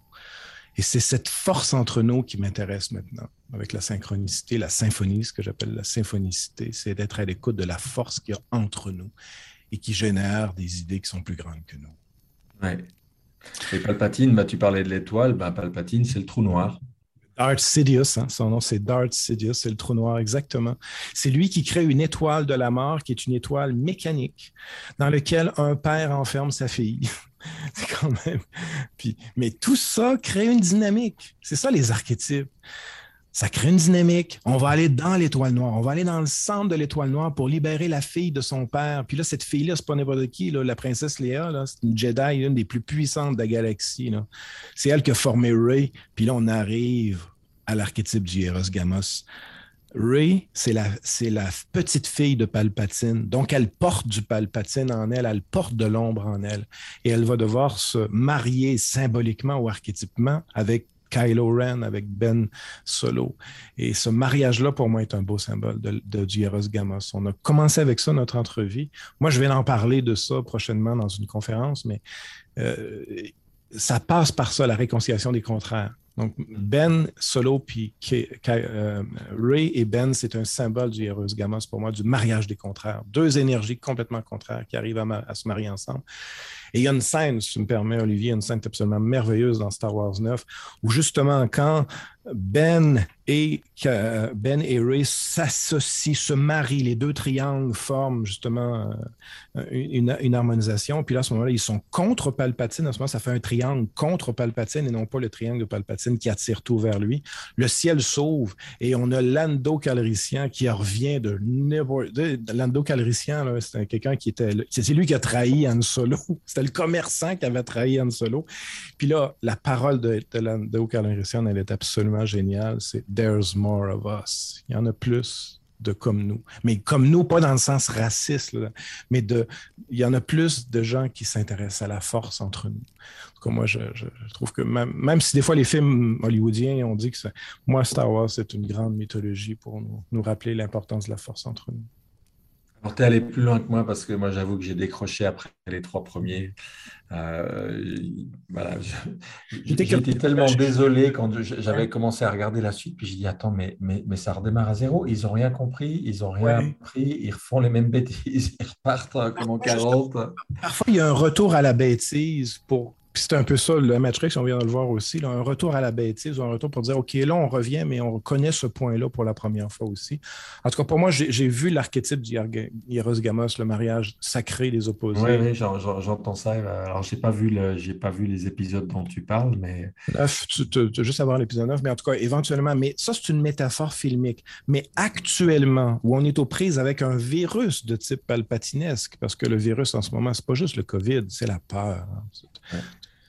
Et c'est cette force entre nous qui m'intéresse maintenant, avec la synchronicité, la symphonie, ce que j'appelle la symphonicité, c'est d'être à l'écoute de la force qu'il y a entre nous et qui génère des idées qui sont plus grandes que nous. Ouais. Et Palpatine, bah, tu parlais de l'étoile, bah, Palpatine, c'est le trou noir. Darth Sidious, hein, son nom c'est Darth Sidious, c'est le trou noir exactement. C'est lui qui crée une étoile de la mort qui est une étoile mécanique dans laquelle un père enferme sa fille. c'est quand même. Mais tout ça crée une dynamique. C'est ça les archétypes. Ça crée une dynamique. On va aller dans l'étoile noire. On va aller dans le centre de l'étoile noire pour libérer la fille de son père. Puis là, cette fille-là, c'est pas n'importe qui. Là, la princesse Léa, c'est une Jedi, une des plus puissantes de la galaxie. C'est elle qui a formé Ray. Puis là, on arrive à l'archétype du Eros Gamos. Ray, c'est la, petite fille de Palpatine. Donc, elle porte du Palpatine en elle, elle porte de l'ombre en elle. Et elle va devoir se marier symboliquement ou archétypement avec Kylo Ren avec Ben Solo. Et ce mariage-là, pour moi, est un beau symbole de, de, du Gamos. On a commencé avec ça, notre entrevue. Moi, je vais en parler de ça prochainement dans une conférence, mais euh, ça passe par ça, la réconciliation des contraires. Donc, Ben Solo puis euh, Ray et Ben, c'est un symbole du Eros Gamos pour moi, du mariage des contraires. Deux énergies complètement contraires qui arrivent à, se marier ensemble. Et il y a une scène, si tu me permets, Olivier, une scène absolument merveilleuse dans Star Wars 9, où justement, quand Ben et, ben et Ray s'associent, se marient, les deux triangles forment justement euh, une, harmonisation. Puis là, à ce moment-là, ils sont contre Palpatine. À ce moment ça fait un triangle contre Palpatine et non pas le triangle de Palpatine qui attire tout vers lui. Le ciel s'ouvre et on a Lando Calrissian qui revient de... de Lando Calrissian, c'est quelqu'un qui était... C'est lui qui a trahi Han Solo. C'était le commerçant qui avait trahi Han Solo. Puis là, la parole de, de Lando Calrissian, elle est absolument géniale. C'est There's more of us. Il y en a plus de comme nous. Mais comme nous, pas dans le sens raciste, mais de, il y en a plus de gens qui s'intéressent à la force entre nous. En tout cas, moi, je trouve que même, même, si des fois les films hollywoodiens ont dit que ça, moi, Star Wars, c'est une grande mythologie pour nous, nous rappeler l'importance de la force entre nous. Alors, tu es allé plus loin que moi parce que moi, j'avoue que j'ai décroché après les trois premiers. Euh, voilà, J'étais tellement désolé quand j'avais commencé à regarder la suite, puis j'ai dit Attends, mais, mais, mais, ça redémarre à zéro. Ils n'ont rien compris, ils n'ont rien ouais. appris, ils refont les mêmes bêtises, ils repartent comme en 40. Parfois, il y a un retour à la bêtise pour c'est un peu ça, le Matrix, on vient de le voir aussi, là, un retour à la bêtise, un retour pour dire, OK, là, on revient, mais on connaît ce point-là pour la première fois aussi. En tout cas, pour moi, j'ai vu l'archétype d'Hieros Gamos, le mariage sacré des opposés. Oui, oui j'entends ça. Alors, je n'ai pas, vu pas vu les épisodes dont tu parles, mais... Neuf, tu, tu, tu juste avoir l'épisode 9, mais en tout cas, éventuellement, mais ça, c'est une métaphore filmique. Mais actuellement, où on est aux prises avec un virus de type palpatinesque, parce que le virus, en ce moment, c'est pas juste le COVID, c'est la peur. Hein. Ouais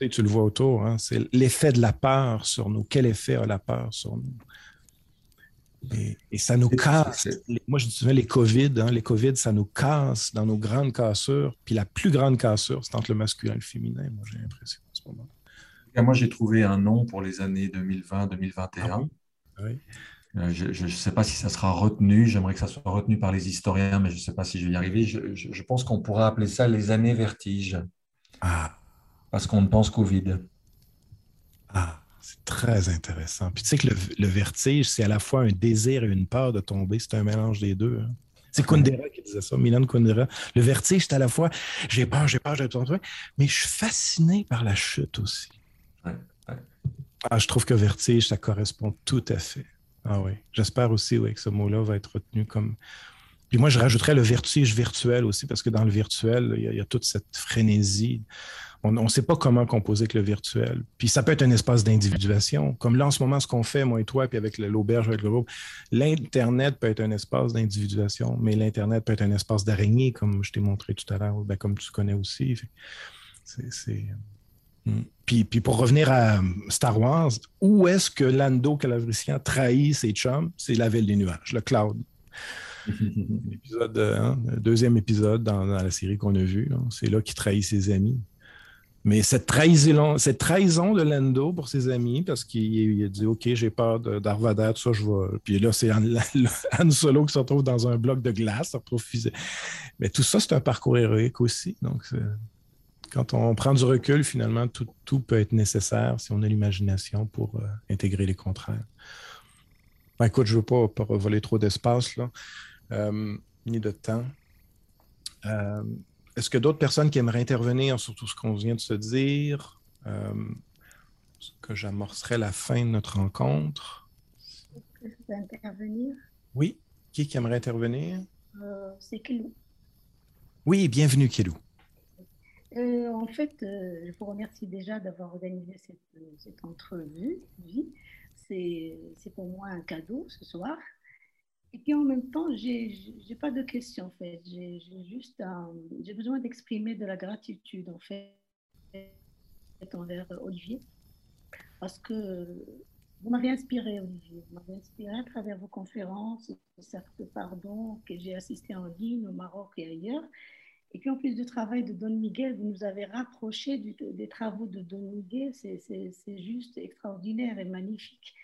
tu le vois autour, hein, c'est l'effet de la peur sur nous. Quel effet a la peur sur nous? Et, et ça nous casse. Moi, je disais les COVID, hein, les COVID, ça nous casse dans nos grandes cassures. Puis la plus grande cassure, c'est entre le masculin et le féminin, moi, j'ai l'impression en ce moment. Moi, j'ai trouvé un nom pour les années 2020-2021. Ah oui? Euh, je ne sais pas si ça sera retenu. J'aimerais que ça soit retenu par les historiens, mais je ne sais pas si je vais y arriver. Je, je, je pense qu'on pourra appeler ça les années vertiges. Ah, parce qu'on ne pense qu'au vide. Ah, c'est très intéressant. Puis tu sais que le, le vertige, c'est à la fois un désir et une peur de tomber. C'est un mélange des deux. Hein. C'est Kundera qui disait ça, Milan Kundera. Le vertige, c'est à la fois j'ai peur, j'ai peur, j'ai tomber, mais je suis fasciné par la chute aussi. Ouais, ouais. Ah, je trouve que vertige, ça correspond tout à fait. Ah oui. J'espère aussi oui, que ce mot-là va être retenu comme. Puis moi, je rajouterais le vertige virtuel aussi, parce que dans le virtuel, il y a, il y a toute cette frénésie on ne sait pas comment composer avec le virtuel. Puis ça peut être un espace d'individuation. Comme là, en ce moment, ce qu'on fait, moi et toi, puis avec l'auberge, avec le groupe, l'Internet peut être un espace d'individuation, mais l'Internet peut être un espace d'araignée, comme je t'ai montré tout à l'heure, ben, comme tu connais aussi. C'est. Hmm. Puis, puis, pour revenir à Star Wars, où est-ce que Lando Calavrician trahit ses chums? C'est la ville des nuages, le cloud. L'épisode, hein, deuxième épisode dans, dans la série qu'on a vue, c'est là qu'il trahit ses amis. Mais cette trahison, de Lando pour ses amis, parce qu'il a dit OK, j'ai peur d'Arvada, tout ça, je vais. Puis là, c'est Han, Solo qui se retrouve dans un bloc de glace, se retrouve Mais tout ça, c'est un parcours héroïque aussi. Donc, quand on prend du recul, finalement, tout, peut être nécessaire si on a l'imagination pour euh, intégrer les contraires. Ben, écoute, je ne veux pas, voler trop d'espace, euh, ni de temps. Euh, est-ce que d'autres personnes qui aimeraient intervenir sur tout ce qu'on vient de se dire? Euh, que j'amorcerai la fin de notre rencontre? Je peux intervenir? Oui. Qui, qui aimerait intervenir? Euh, C'est Kelou. Oui, bienvenue, Kelou. Euh, en fait, euh, je vous remercie déjà d'avoir organisé cette, cette entrevue. C'est pour moi un cadeau ce soir. Et puis en même temps, j'ai n'ai pas de questions en fait. J'ai juste j'ai besoin d'exprimer de la gratitude en fait envers Olivier parce que vous m'avez inspiré Olivier, vous m'avez inspiré à travers vos conférences, certes pardon que j'ai assisté en ligne au Maroc et ailleurs. Et puis en plus du travail de Don Miguel, vous nous avez rapproché des travaux de Don Miguel. C'est juste extraordinaire et magnifique.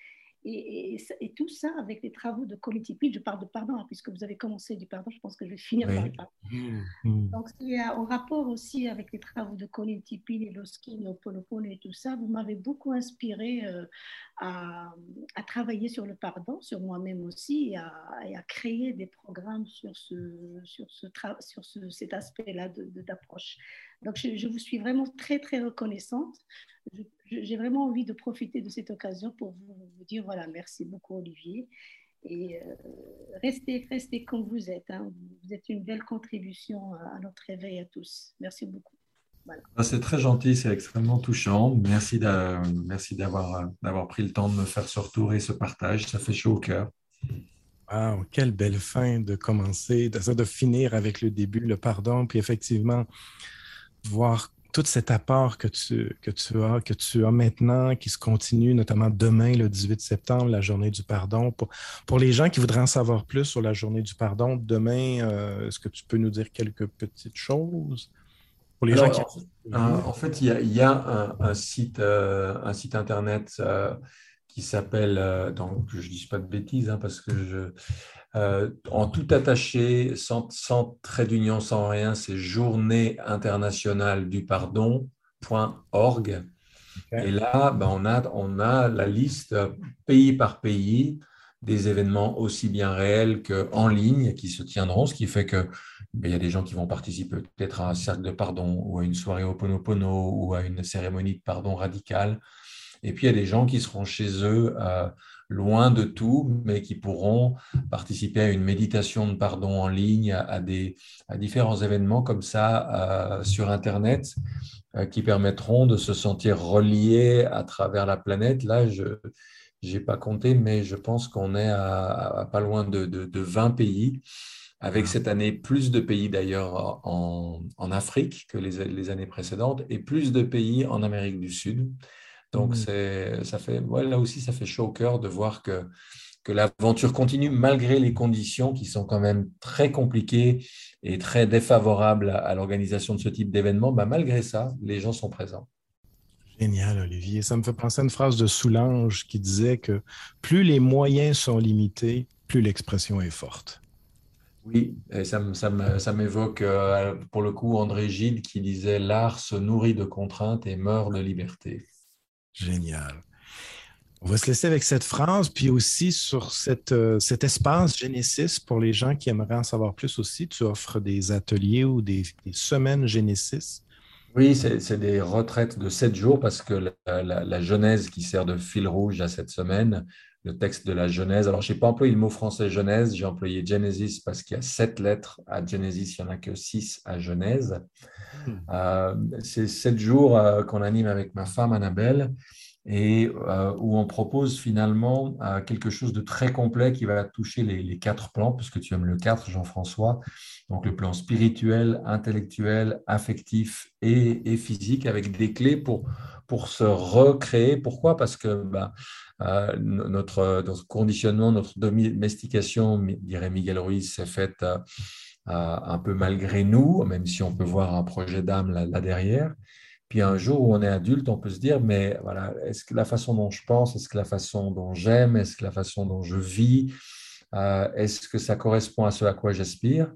Et, tout ça avec les travaux de Committee Pitch, je parle de pardon, hein, puisque vous avez commencé du pardon, je pense que je vais finir par le pardon. Mmh, mmh. Donc, il y a, en rapport aussi avec les travaux de Committee Pitch, et Loskin, Oponopono et tout ça, vous m'avez beaucoup inspiré euh, à, travailler sur le pardon, sur moi-même aussi, et à, créer des programmes sur, ce, sur, ce sur ce, cet aspect-là d'approche. Donc, je, je, vous suis vraiment très, très reconnaissante j'ai vraiment envie de profiter de cette occasion pour vous, dire voilà, merci beaucoup Olivier. Et euh, restez, restez comme vous êtes. Hein. Vous êtes une belle contribution à notre réveil à tous. Merci beaucoup. Ah, c'est très gentil, c'est extrêmement touchant. Merci d'avoir pris le temps de me faire ce retour et ce partage. Ça fait chaud au cœur. Wow, quelle belle fin de commencer, de, de finir avec le début, le pardon, puis effectivement, voir tout cet apport que tu, que tu as, que tu as maintenant, qui se continue, notamment demain, le 18 septembre, la journée du pardon. Pour, pour les gens qui voudraient en savoir plus sur la journée du pardon, demain, euh, est-ce que tu peux nous dire quelques petites choses? Pour les gens qui... en, fait, il y a, il y a un, site, euh, un site Internet euh, qui s'appelle, donc je ne dis pas de bêtises, hein, parce que je, euh, en tout attaché, sans, trait d'union, sans rien, c'est journée internationale du pardon.org. Et là, ben, on, a, on a la liste pays par pays des événements aussi bien réels qu'en ligne qui se tiendront, ce qui fait que ben, il y a des gens qui vont participer peut-être à un cercle de pardon ou à une soirée Oponopono ou à une cérémonie de pardon radicale. Et puis il y a des gens qui seront chez eux euh, loin de tout, mais qui pourront participer à une méditation de pardon en ligne, à, des, à différents événements comme ça euh, sur Internet euh, qui permettront de se sentir reliés à travers la planète. Là, je n'ai pas compté, mais je pense qu'on est à, pas loin de, de, 20 pays avec cette année plus de pays d'ailleurs en, en, Afrique que les, les, années précédentes et plus de pays en Amérique du Sud. Donc, mmh. ça fait, là aussi, ça fait chaud au cœur de voir que, que l'aventure continue malgré les conditions qui sont quand même très compliquées et très défavorables à, l'organisation de ce type d'événement. Bah, malgré ça, les gens sont présents. Génial, Olivier. Ça me fait penser à une phrase de Soulange qui disait que plus les moyens sont limités, plus l'expression est forte. Oui, et ça, ça m'évoque euh, pour le coup André Gide qui disait L'art se nourrit de contraintes et meurt de liberté. Génial. On va se laisser avec cette phrase, puis aussi sur cette, euh, cet espace Genesis pour les gens qui aimeraient en savoir plus aussi. Tu offres des ateliers ou des, semaines Genesis. Oui, c'est des retraites de sept jours parce que la, Genèse qui sert de fil rouge à cette semaine, le texte de la Genèse. Alors, je n'ai pas employé le mot français Genèse, j'ai employé Genesis parce qu'il y a sept lettres à Genesis, il n'y en a que six à Genèse. Hmm. Euh, c'est sept jours euh, qu'on anime avec ma femme Annabelle et euh, où on propose finalement quelque chose de très complet qui va toucher les, quatre plans, puisque tu aimes le quatre, Jean-François, donc le plan spirituel, intellectuel, affectif et, physique, avec des clés pour, pour se recréer. Pourquoi? Parce que notre, notre, conditionnement, notre domestication, dirait Miguel Ruiz, s'est faite un peu malgré nous, même si on peut voir un projet d'âme là, derrière. Puis un jour où on est adulte, on peut se dire, mais voilà, est-ce que la façon dont je pense, est-ce que la façon dont j'aime, est-ce que la façon dont je vis, euh, est-ce que ça correspond à ce à quoi j'aspire?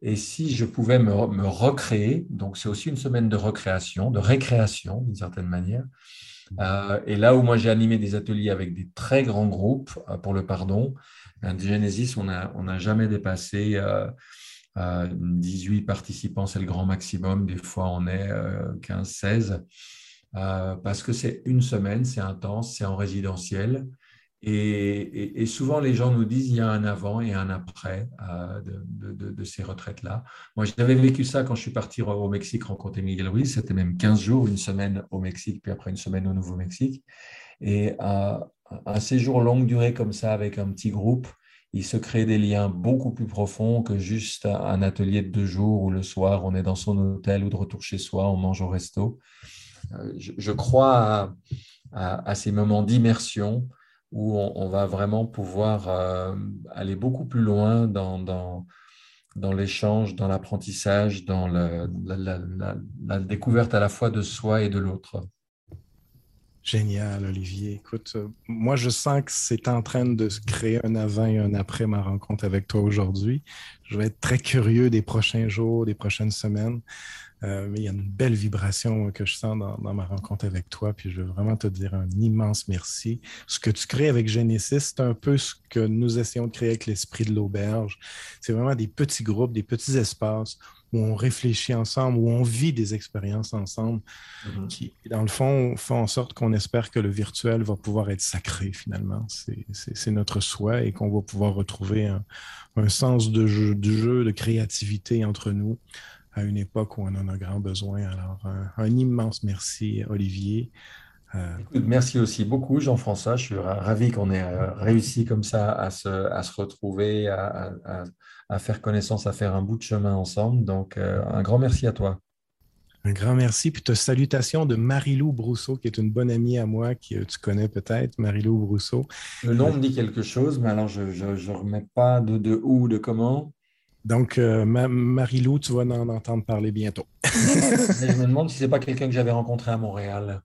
Et si je pouvais me, recréer, donc c'est aussi une semaine de recréation, de récréation d'une certaine manière. Euh, et là où moi j'ai animé des ateliers avec des très grands groupes euh, pour le pardon, Genesis, on n'a jamais dépassé 18 participants, c'est le grand maximum. Des fois, on est 15-16. Euh, euh, parce que c'est une semaine, c'est intense, c'est en résidentiel. Et, souvent, les gens nous disent il y a un avant et un après euh, de, ces retraites-là. Moi, j'avais vécu ça quand je suis parti au Mexique rencontrer Miguel Ruiz. C'était même 15 jours, une semaine au Mexique, puis après une semaine au Nouveau-Mexique. Et un séjour longue durée comme ça avec un petit groupe, il se crée des liens beaucoup plus profonds que juste un atelier de deux jours où le soir on est dans son hôtel ou de retour chez soi, on mange au resto. Euh, je, crois à, ces moments d'immersion où on, va vraiment pouvoir euh, aller beaucoup plus loin dans, l'échange, dans l'apprentissage, dans la, découverte à la fois de soi et de l'autre. Génial, Olivier. Écoute, euh, moi, je sens que c'est en train de se créer un avant et un après ma rencontre avec toi aujourd'hui. Je vais être très curieux des prochains jours, des prochaines semaines. Euh, mais il y a une belle vibration que je sens dans, ma rencontre avec toi. Puis je veux vraiment te dire un immense merci. Ce que tu crées avec Genesis, c'est un peu ce que nous essayons de créer avec l'esprit de l'auberge. C'est vraiment des petits groupes, des petits espaces où on réfléchit ensemble, où on vit des expériences ensemble, mm-hmm. qui, dans le fond, font en sorte qu'on espère que le virtuel va pouvoir être sacré finalement. C'est notre souhait et qu'on va pouvoir retrouver un, sens de jeu, de jeu, de créativité entre nous à une époque où on en a grand besoin. Alors, un, immense merci, Olivier. Euh, merci aussi beaucoup, Jean-François. Je suis ravi qu'on ait euh, réussi comme ça à se, à se retrouver, à, à, faire connaissance, à faire un bout de chemin ensemble. Donc, euh, un grand merci à toi. Un grand merci. Puis, te salutations de Marilou Brousseau, qui est une bonne amie à moi, que tu connais peut-être, Marilou Brousseau. Le nom me dit quelque chose, mais alors je ne remets pas de, de où, de comment. Donc, euh, Marilou, tu vas en entendre parler bientôt. je me demande si ce n'est pas quelqu'un que j'avais rencontré à Montréal.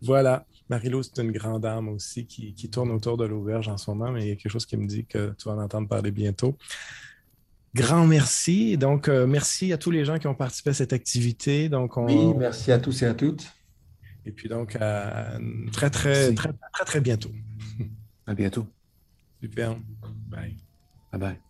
Voilà. Marilou, c'est une grande dame aussi qui, tourne autour de l'auberge en ce moment, mais il y a quelque chose qui me dit que tu vas en entendre parler bientôt. Grand merci. Donc, euh, merci à tous les gens qui ont participé à cette activité. Donc, Oui, merci à tous et à toutes. Et puis donc, à très, très, très, très, très bientôt. À bientôt. Super. Bye. Bye bye.